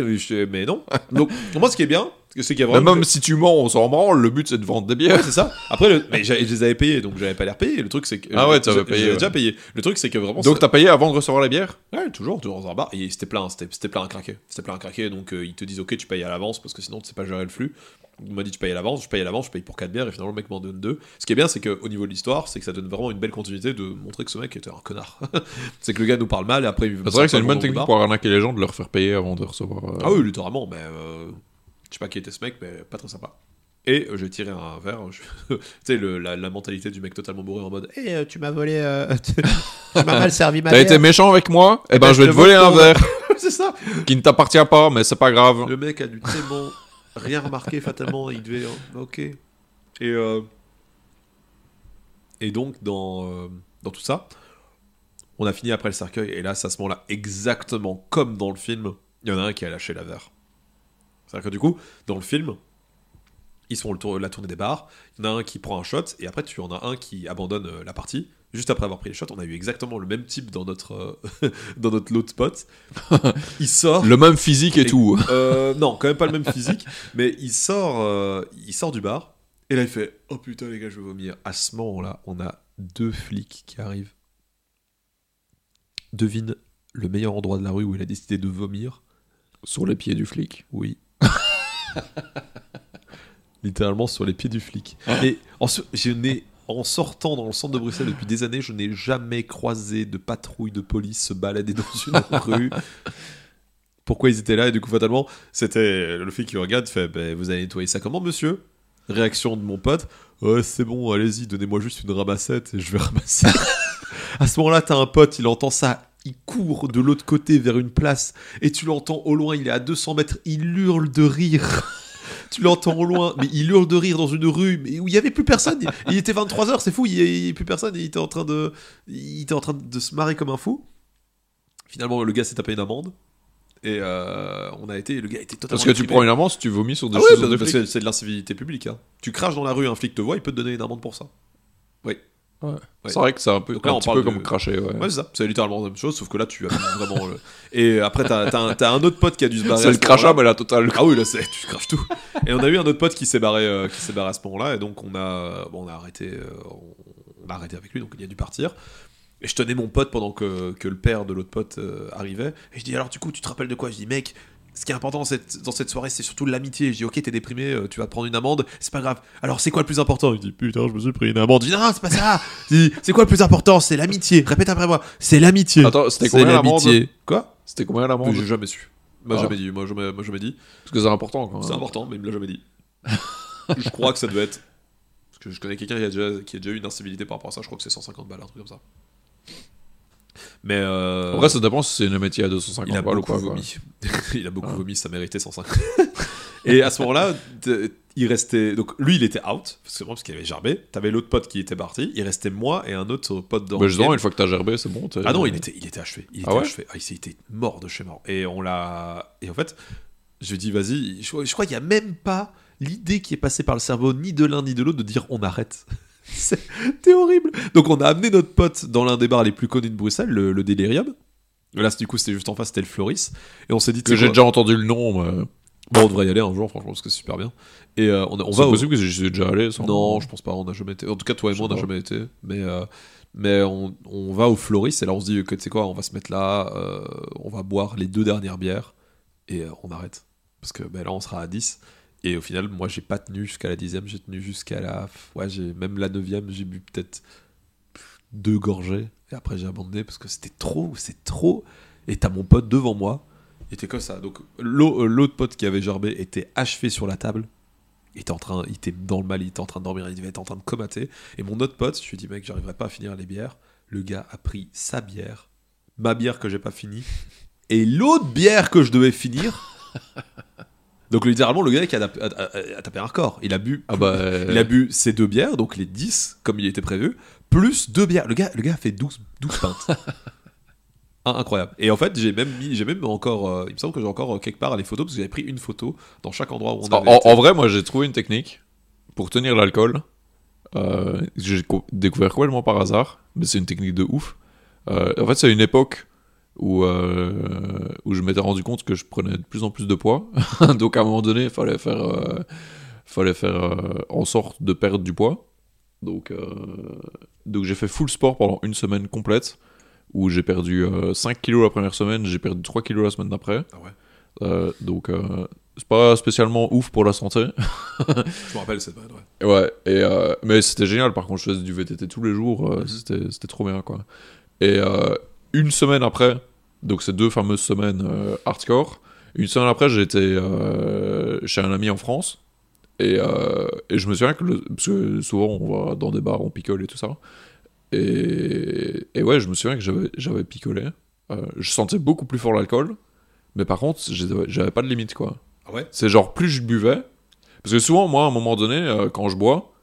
mais, non. Donc, moi, ce qui est bien, c'est qu'il y a vraiment. même si tu mens, on s'en branle. Le but, c'est de vendre des bières. Ouais, c'est ça. Après, le- mais je les avais payés, donc j'avais pas l'air payé. Le truc, c'est que. Ah ouais, t'avais je- payé, ouais. déjà payé. Le truc, c'est que vraiment. Donc, t'as payé avant de recevoir les bières? Ouais, toujours, toujours dans un bar. Et c'était plein, c'était c'était plein à craquer. C'était plein à craquer, donc euh, ils te disent, ok, tu payes à l'avance parce que sinon tu sais pas gérer le flux. Il m'a dit, tu payes à l'avance, je paye à l'avance, je paye pour 4 bières, et finalement le mec m'en donne 2. Ce qui est bien, c'est qu'au niveau de l'histoire, c'est que ça donne vraiment une belle continuité de montrer que ce mec était un connard. <laughs> c'est que le gars nous parle mal, et après il C'est vrai que c'est une bonne technique pour arnaquer les gens de leur faire payer avant de recevoir. euh, Ah oui, littéralement, mais euh, je sais pas qui était ce mec, mais pas très sympa. Et euh, j'ai tiré un verre. je- <laughs> tu sais, la, la mentalité du mec totalement bourré en mode Eh, euh, tu m'as volé. euh, <laughs> tu m'as mal servi ma T'as été méchant avec moi? Eh ben, ben, je vais te voler vole un verre c'est ça qui ne t'appartient pas, mais c'est pas grave. Le mec a dû tellement rien remarquer fatalement, il devait. ok. Et, euh, et donc, dans, euh, dans tout ça, on a fini après le cercueil, et là, c'est à ce moment-là, exactement comme dans le film, il y en a un qui a lâché la verre. C'est-à-dire que du coup, dans le film, ils font le tour, la tournée des bars, il y en a un qui prend un shot, et après, tu en as un qui abandonne euh, la partie. Juste après avoir pris les shots, on a eu exactement le même type dans notre, euh, <laughs> dans notre lot de potes. Il sort. Le même physique et tout. <laughs> Euh, non, quand même pas le même physique, mais il sort, euh, il sort du bar Et là, il fait Oh putain, les gars, je vais vomir. À ce moment-là, on a deux flics qui arrivent. Devine le meilleur endroit de la rue où il a décidé de vomir. Sur les pieds du flic. Oui. <laughs> Littéralement sur les pieds du flic. Et en, so- je n'ai, en sortant dans le centre de Bruxelles depuis des années, je n'ai jamais croisé de patrouille de police se balader dans une <laughs> rue. Pourquoi ils étaient là Et du coup, fatalement, c'était le flic qui regarde, fait Ben, Vous allez nettoyer ça comment, monsieur? Réaction de mon pote Ouais, c'est bon, allez-y, donnez-moi juste une ramassette et je vais ramasser. <laughs> à ce moment-là, t'as un pote, il entend ça, il court de l'autre côté vers une place et tu l'entends au loin, il est à 200 mètres, il hurle de rire. Tu l'entends au loin, mais il hurle de rire dans une rue mais où il y avait plus personne. Il, il était 23h, c'est fou, il y avait plus personne il était en train de il était en train de se marrer comme un fou. Finalement, le gars s'est tapé une amende et euh, on a été le gars était totalement Parce que tu prends une amende si tu vomis sur des Ah ouais, choses c'est de l'incivilité publique. hein. Tu craches dans la rue, un flic te voit, il peut te donner une amende pour ça. Ouais. C'est vrai que c'est un peu, Donc là, un on petit parle peu de- comme cracher, ouais. Ouais, c'est ça. C'est littéralement la même chose, sauf que là, tu as vraiment. le- Et après, t'as t'as un, t'as un autre pote qui a dû se barrer. c'est le crachat, mais la totale. Ah oui, là, c'est, tu craches tout. Et on a eu un autre pote qui s'est barré, euh, qui s'est barré à ce moment-là, et donc on a, bon, on a arrêté, euh, on, on a arrêté avec lui, donc il a dû partir. Et je tenais mon pote pendant que, que le père de l'autre pote euh, arrivait. Et je dis alors du coup, tu te rappelles de quoi? Je dis mec. Ce qui est important dans cette, dans cette soirée, c'est surtout l'amitié. Je dis, ok, t'es déprimé, euh, tu vas te prendre une amende, c'est pas grave. Alors, c'est quoi le plus important? Il dit, putain, je me suis pris une amende. Je dis, non, c'est pas ça. C'est quoi le plus important? C'est l'amitié. Répète après moi. C'est l'amitié. Attends, c'était combien l'amende? l'amitié. Quoi? C'était combien l'amende? J'ai jamais su. M'a Ah. jamais dit. Moi, jamais, moi, jamais dit. Parce que c'est important quand même. C'est important, mais il me l'a jamais dit. <laughs> je crois que ça devait être. Parce que je connais quelqu'un qui, a déjà- qui a déjà eu une incivilité par rapport à ça, je crois que c'est 150 balles, un truc comme ça. Mais. Euh, En vrai, ça dépend si c'est une métier à 250 il a balles beaucoup quoi. vomi. <laughs> il a beaucoup Ah. vomi, ça méritait 150. <laughs> Et à ce moment-là, t- il restait. Donc lui, il était out, parce que parce qu'il avait gerbé. T'avais l'autre pote qui était parti. Il restait moi et un autre pote dans Bah, le justement, game. une fois que t'as gerbé, c'est bon. t'es- Ah non, il était, il était achevé. Il était Ah ouais achevé. Ah, il s'est- il était mort de chez mort. Et on l'a. Et en fait, je lui ai dit, vas-y. Je, je crois qu'il n'y a même pas l'idée qui est passée par le cerveau, ni de l'un ni de l'autre, de dire on arrête. C'était horrible. Donc on a amené notre pote dans l'un des bars les plus connus de Bruxelles, le, le Delirium. Là, du coup, c'était juste en face, c'était le Floris. Et on s'est dit, Que j'ai déjà entendu le nom, mais. Bon, on devrait y aller un jour, franchement, parce que c'est super bien. Et euh, on, on C'est va au- possible que j'y suis déjà allé. sans- non, je pense pas, on n'a jamais été. En tout cas, toi et moi, on n'a jamais été. Mais, euh, mais on, on va au Floris et là, on se dit que tu sais quoi, on va se mettre là, euh, on va boire les deux dernières bières et euh, on arrête. Parce que ben, là, on sera à 10. Et au final, moi, j'ai pas tenu jusqu'à la dixième, j'ai tenu jusqu'à la. Ouais, j'ai même la neuvième, j'ai bu peut-être deux gorgées. Et après, j'ai abandonné parce que c'était trop, c'est trop. Et t'as mon pote devant moi. Il était comme ça. Donc, euh, l'autre pote qui avait gerbé était achevé sur la table. Il était en train, il était dans le mal, il était en train de dormir, il devait être en train de comater. Et mon autre pote, je lui ai dit, mec, j'arriverai pas à finir les bières. Le gars a pris sa bière, ma bière que j'ai pas finie, et l'autre bière que je devais finir. <laughs> Donc littéralement, le gars qui a, a- a- a tapé un record. Il a bu, Ah bah. <laughs> il a bu ses deux bières, donc les 10, comme il était prévu, plus deux bières. Le gars, le gars a fait 12, 12 pintes. <laughs> Ah, Incroyable. Et en fait, j'ai même mis, j'ai même encore, euh, il me semble que j'ai encore euh, quelque part les photos parce que j'avais pris une photo dans chaque endroit où on En, avait en- été. en vrai, moi, j'ai trouvé une technique pour tenir l'alcool. Euh, j'ai co- découvert complètement par hasard, mais c'est une technique de ouf. Euh, en fait, c'est une époque où, euh, où je m'étais rendu compte que je prenais de plus en plus de poids. <laughs> Donc, à un moment donné, il fallait faire, euh, fallait faire euh, en sorte de perdre du poids. Donc, donc j'ai fait full sport pendant une semaine complète, où j'ai perdu euh, 5 kilos la première semaine, j'ai perdu 3 kilos la semaine d'après. Ah ouais. Donc, c'est pas spécialement ouf pour la santé. <laughs> Je me rappelle cette période, ouais. Ouais, et, mais c'était génial. Par contre, je faisais du VTT tous les jours. Mhm. c'était, c'était trop bien, quoi. Et une semaine après, donc ces deux fameuses semaines euh, hardcore, une semaine après, été euh, chez un ami en France. Et, euh, et je me souviens que, le- parce que souvent on va dans des bars, on picole et tout ça. Et, et ouais, je me souviens que j'avais, picolé. Euh, je sentais beaucoup plus fort l'alcool. Mais par contre, j'avais, pas de limite, quoi. Ah ouais? C'est genre plus je buvais. Parce que souvent, moi, à un moment donné, quand je bois,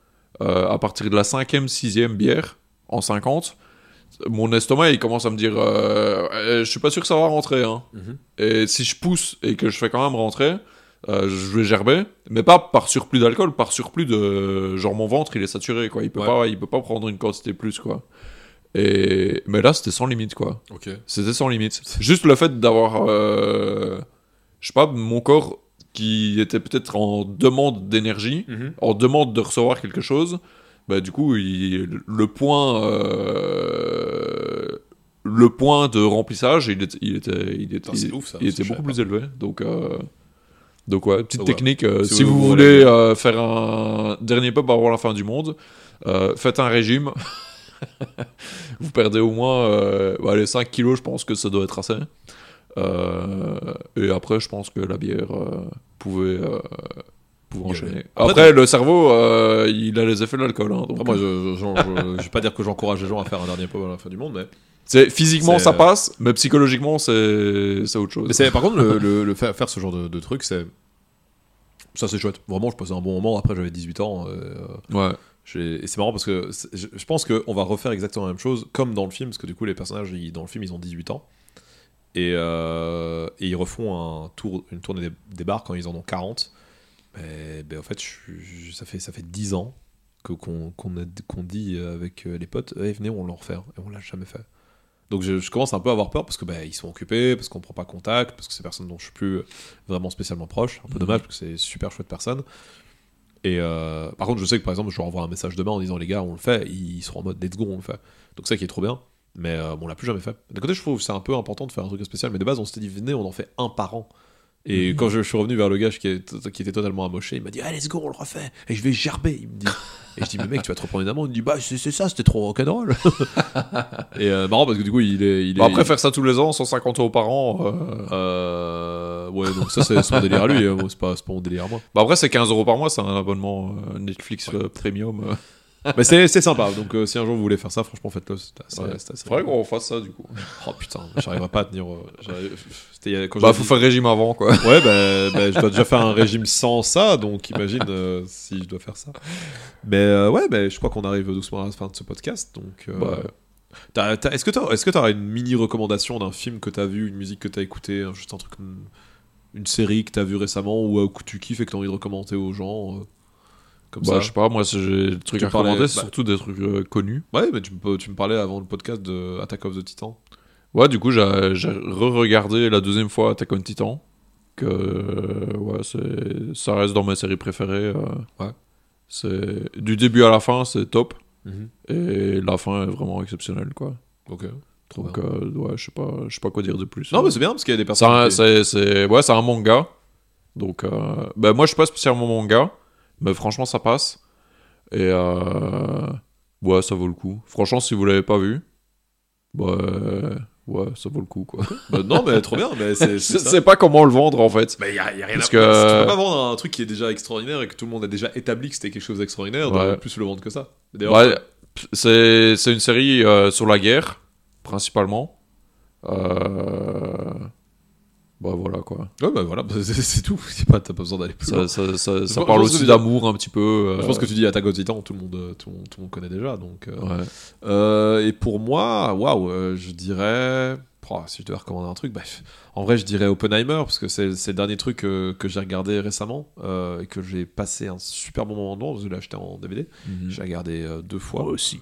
à partir de la cinquième, sixième bière, en 50, mon estomac, il commence à me dire euh, Euh, Je suis pas sûr que ça va rentrer. Hein. Mhm. Et si je pousse et que je fais quand même rentrer, euh, je vais gerber. Mais pas par surplus d'alcool, par surplus de. Genre, mon ventre, il est saturé, quoi. Il peut, Ouais. pas, il peut pas prendre une quantité plus, quoi. Et... Mais là, c'était sans limite, quoi. Ok. C'était sans limite. Juste le fait d'avoir. Je sais pas, mon corps qui était peut-être en demande d'énergie, Mhm. en demande de recevoir quelque chose, bah, du coup, il- le point. euh, le point de remplissage, il était, il était, il était, Putain, c'est ouf, ça, il ça, était je beaucoup plus élevé. Donc, euh, donc ouais, petite Donc, technique. euh, Si si, vous vous, voulez- voulez faire un dernier pub avant la fin du monde, faites un régime. <laughs> vous perdez au moins bah, les 5 kilos, je pense que ça doit être assez. Euh, et après, je pense que la bière euh, pouvait, euh, enchaîner. Après, Après, le cerveau, euh, il a les effets de l'alcool. hein, donc, Après, moi, je, je, je- vais pas dire que j'encourage les gens à faire un dernier pub à la fin du monde, mais. c'est, physiquement, ça euh, passe, mais psychologiquement, c'est, c'est autre chose. mais par contre, le, le- le faire, faire ce genre de, de truc, c'est. Ça, c'est chouette. Vraiment, je passais un bon moment. Après, j'avais 18 ans. euh, Ouais. et c'est marrant parce que je, je pense qu'on va refaire exactement la même chose, comme dans le film, parce que du coup, les personnages ils- dans le film, ils ont 18 ans. Et, euh, et ils refont un tour, une tournée des, des bars quand ils en ont 40. Mais, ben, en fait, je ça, fait, ça fait 10 ans que- qu'on qu'on dit avec euh, les potes Eh, venez, on l'en refait. Et on l'a jamais fait. Donc je, je commence un peu à avoir peur parce que ben, ils sont occupés, parce qu'on prend pas contact, parce que c'est personnes dont je suis plus vraiment spécialement proche. Un peu Mhm. dommage parce que c'est super chouette personne. Et euh, par contre, je sais que par exemple, je leur envoie un message demain en disant les gars, on le fait, ils seront en mode let's go, on le fait. Donc ça qui est trop bien. Mais euh, bon, on l'a plus jamais fait. D'un côté, je trouve que c'est un peu important de faire un truc spécial, mais de base, on s'était dit venez, on en fait un par an. Et Mhm. quand je, je suis revenu vers le gars qui, est- qui était totalement amoché, il m'a dit allez, let's go, on le refait. Et je vais gerber, il me dit. Et je dis mais mec, tu vas te reprendre une amende. Il me dit bah c'est ça, c'était trop rock'n'roll. <laughs> et euh, marrant parce que du coup, il est. Il est Bon, après, faire ça tous les ans, 150 euros par an. euh, euh, ouais, donc ça c'est son délire à lui, hein. C'est pas, pas mon délire à moi. Bah après, c'est 15 euros par mois, c'est un abonnement Netflix premium. <laughs> Mais c'est sympa, donc si un jour vous voulez faire ça, franchement faites-le. C'est Ouais. rigolo. qu'on fasse ça du coup. Oh putain, j'arriverai pas à tenir. Euh, c'était a- quand Bah, faut dit- faire régime avant quoi. <laughs> Ouais, bah, bah, je dois déjà faire un régime sans ça, donc imagine euh, si je dois faire ça. Mais euh, ouais, bah, je crois qu'on arrive doucement à la fin de ce podcast. Donc, euh, t'as- est-ce que t'as, est-ce que une mini recommandation d'un film que t'as vu, une musique que t'as écouté, un- juste un truc, une, une série que t'as vu récemment ou euh, que tu kiffes et que t'as envie de recommander aux gens, euh, comme bah, ça? je sais pas, moi, si j'ai des trucs Tu à parlais- recommander, c'est bah- surtout des trucs euh, connus. Ouais, mais tu me, tu me parlais avant le podcast de Attack of the Titan. Ouais, du coup, j'ai re-regardé la deuxième fois Attack on Titan. Que, ouais, ça reste dans mes séries préférées. euh. Ouais. C'est, du début à la fin, c'est top. Et la fin est vraiment exceptionnelle, quoi. Ok, trop Donc, euh, ouais, je sais pas, je sais pas quoi dire de plus. Non, mais c'est bien parce qu'il y a des personnes. qui- c'est, c'est- ouais, c'est un manga. Donc, euh, ben, moi, je suis pas spécialement manga, mais franchement, ça passe. Et euh, ouais, ça vaut le coup. Franchement, si vous l'avez pas vu, bah, ouais, ça vaut le coup, quoi. Bah, non, mais trop bien. Mais c'est, <laughs> Je sais pas comment le vendre, en fait. Mais a, y a rien Parce à que- faire. Tu peux pas vendre un truc qui est déjà extraordinaire et que tout le monde a déjà établi que c'était quelque chose d'extraordinaire, Ouais. de plus le vendre que ça. D'ailleurs, Ouais, c'est, c'est une série euh, sur la guerre, principalement. Euh, bah, voilà, quoi. ouais, bah voilà, <laughs> c'est, c'est tout. Pas, t'as pas besoin d'aller plus loin. Ça, ça, ça, ça Je parle aussi d'amour, un petit peu. euh, Je pense que tu dis Attack on Titan, tout le monde, euh, tout, le monde- tout le monde connaît déjà. Donc, euh, Ouais. Euh, et pour moi, waouh, euh, je dirais. Oh, si je devais recommander un truc, bah, en vrai, je dirais Oppenheimer, parce que c'est le dernier truc euh, que j'ai regardé récemment euh, et que j'ai passé un super bon moment devant. Je l'ai acheté en DVD. Mhm. J'ai regardé euh, deux fois. aussi.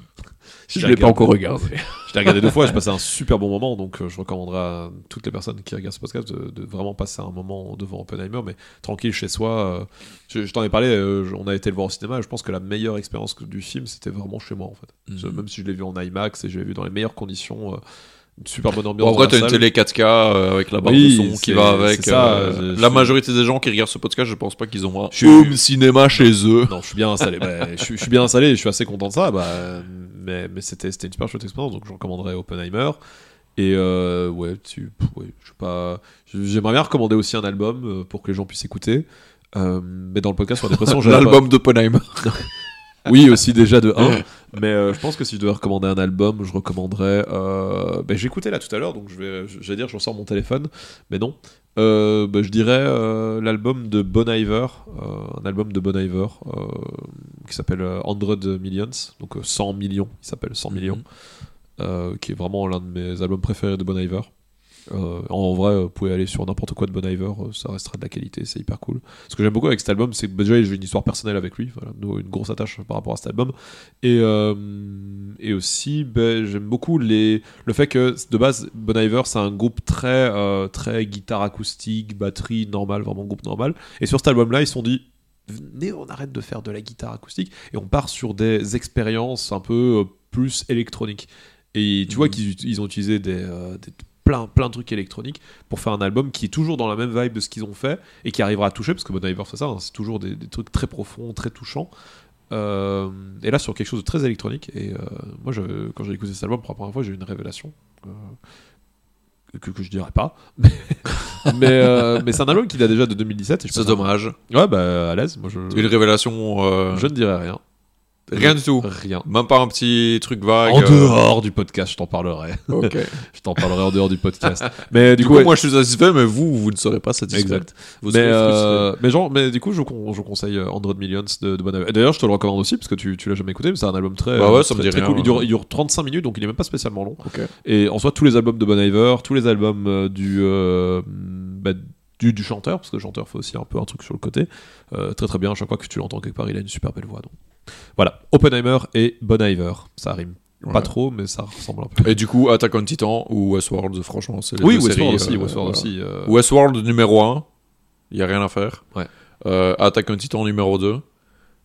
Je Je l'ai pas encore regardé. <laughs> Je l'ai regardé deux fois, j'ai <laughs> passé un super bon moment, donc je recommanderais à toutes les personnes qui regardent ce podcast de, de vraiment passer un moment devant Oppenheimer, mais tranquille chez soi. je je t'en ai parlé, on a été le voir au cinéma, et je pense que la meilleure expérience du film, c'était vraiment chez moi en fait. Mhm. Même si je l'ai vu en IMAX et je l'ai vu dans les meilleures conditions, une super bonne Bon, ambiance. en vrai, t'as une télé 4K euh, avec la barre Oui, de son qui va avec. ça, euh, je- la majorité des gens qui regardent ce podcast, je pense pas qu'ils ont un Je suis- home cinéma chez eux. Non, je suis bien installé. Bah, je, suis- je suis bien installé et je suis assez content de ça. Bah, mais mais c'était c'était une super chouette expérience, donc je recommanderais Oppenheimer. Et euh, ouais, tu, ouais, je sais pas. J'aimerais bien recommander aussi un album euh, pour que les gens puissent écouter. Euh, mais dans le podcast sur la dépression, <laughs> pas- L'album d'Oppenheimer. <laughs> Oui, aussi déjà de 1. <laughs> mais euh, je pense que si je devais recommander un album, je recommanderais. Euh... Ben, J'écoutais là tout à l'heure, donc je vais, je vais dire, je ressors mon téléphone, mais non. Euh, ben, je dirais euh, l'album de Bon Iver, un album de Bon Iver qui s'appelle euh, 100 Millions, donc euh, 100 millions, il s'appelle 100 millions, euh, qui est vraiment l'un de mes albums préférés de Bon Iver. Euh, en vrai, vous pouvez aller sur n'importe quoi de Bon Iver, euh, ça restera de la qualité, c'est hyper cool. Ce que j'aime beaucoup avec cet album, c'est que bah, déjà j'ai une histoire personnelle avec lui, voilà, nous, une grosse attache par rapport à cet album. Et, euh, et aussi, ben, j'aime beaucoup les, le fait que de base, Bon Iver, c'est un groupe très, euh, très guitare acoustique, batterie normale, vraiment groupe normal. Et sur cet album-là, ils se sont dit. Venez, on arrête de faire de la guitare acoustique et on part sur des expériences un peu plus électroniques. Et tu vois Mhm. qu'ils ils ont utilisé des, des- plein, plein de trucs électroniques pour faire un album qui est toujours dans la même vibe de ce qu'ils ont fait et qui arrivera à toucher, parce que Bon Iver fait ça, hein, c'est toujours des, des trucs très profonds, très touchants. Euh, et là, sur quelque chose de très électronique. Et euh, moi, je- quand j'ai écouté cet album pour la première fois, j'ai eu une révélation. euh, que, que je dirais pas. <laughs> mais euh, mais c'est un album qui date déjà de 2017. et je C'est dommage. Ouais, bah à l'aise. Moi, je, Une révélation. euh, je ne dirais rien. Rien du tout. Rien. Même pas un petit truc vague. En euh, dehors du podcast, je t'en parlerai. Ok. <laughs> je t'en parlerai en dehors du podcast. Mais du, Du coup, coup, ouais, moi je suis satisfait, mais vous, vous ne serez pas satisfait. Exact. Vous mais, serez euh, mais genre, mais du coup, je, con- je conseille euh, 100 Millions de, de Bon D'ailleurs, je te le recommande aussi parce que tu, tu l'as jamais écouté, mais c'est un album très. Bah ouais, euh, ça me dit très rien, cool. Il dure, ouais. il dure 35 minutes, donc il est même pas spécialement long. Et en soi, tous les albums de Bon Iver, tous les albums du, euh, bah, du, du chanteur, parce que le chanteur fait aussi un peu un truc sur le côté, euh, très très bien. À chaque fois que tu l'entends quelque part, il a une super belle voix. Donc. Voilà, Oppenheimer et Bon Iver, ça rime. Pas trop, mais ça ressemble un peu. Et du coup, Attack on Titan ou Westworld, franchement, c'est les Oui, deux Westworld séries, aussi, euh, Westworld aussi. euh, Westworld numéro 1, il y a rien à faire. Ouais. Euh, Attack on Titan numéro 2.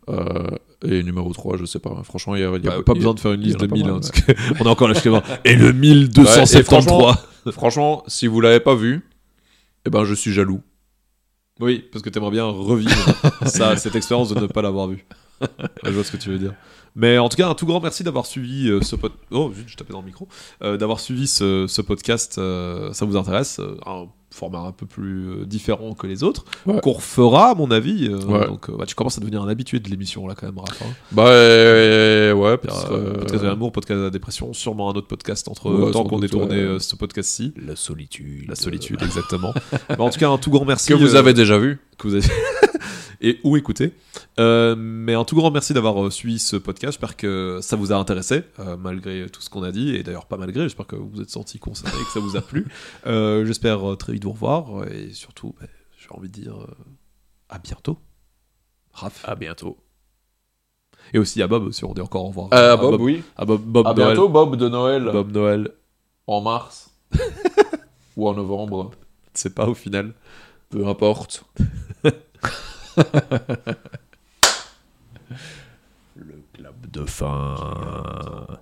euh, et numéro 3, je sais pas. Franchement, il y a, y a- bah, pas besoin de faire une liste de pas 1000. mal, hein, ouais. <laughs> on a encore la <laughs> schéma. Et le 1273. Ouais, et <laughs> Franchement, si vous l'avez pas vu, eh ben je suis jaloux. Oui, parce que t'aimerais bien revivre ça, cette expérience de ne pas l'avoir vu. <laughs> je vois ce que tu veux dire. Mais en tout cas, un tout grand merci d'avoir suivi euh, ce podcast. Oh, je tapais dans le micro. Euh, d'avoir suivi ce, ce podcast. euh, ça vous intéresse euh, Un format un peu plus différent que les autres. Ouais. Qu'on refera, à mon avis. euh, Ouais. Donc, euh, bah, tu commences à devenir un habitué de l'émission, là, quand même, Raph. hein. Bah euh, ouais, Puis, parce euh, Podcast de l'amour, podcast de la dépression, sûrement un autre podcast entre Ouais, temps qu'on ait doute, tourné ouais. ce podcast-ci. la solitude. La solitude, exactement. Mais en tout cas, un tout grand merci. Que vous euh, avez déjà vu. que vous avez <laughs> et ou écouté. Euh, mais un tout grand merci d'avoir euh, suivi ce podcast. J'espère que ça vous a intéressé, euh, malgré tout ce qu'on a dit. Et d'ailleurs, pas malgré, j'espère que vous vous êtes senti concerné, que ça vous a plu. Euh, j'espère très vite vous revoir. Et surtout, bah, j'ai envie de dire à bientôt. Raph. À bientôt. Et aussi à Bob, si on dit encore au revoir. À Bob, oui. À Bob, Bob À Noël. bientôt, Bob de Noël. Bob Noël. En mars. <laughs> Ou en novembre. C'est pas au final. Peu importe. <laughs> <laughs> Le club de fin.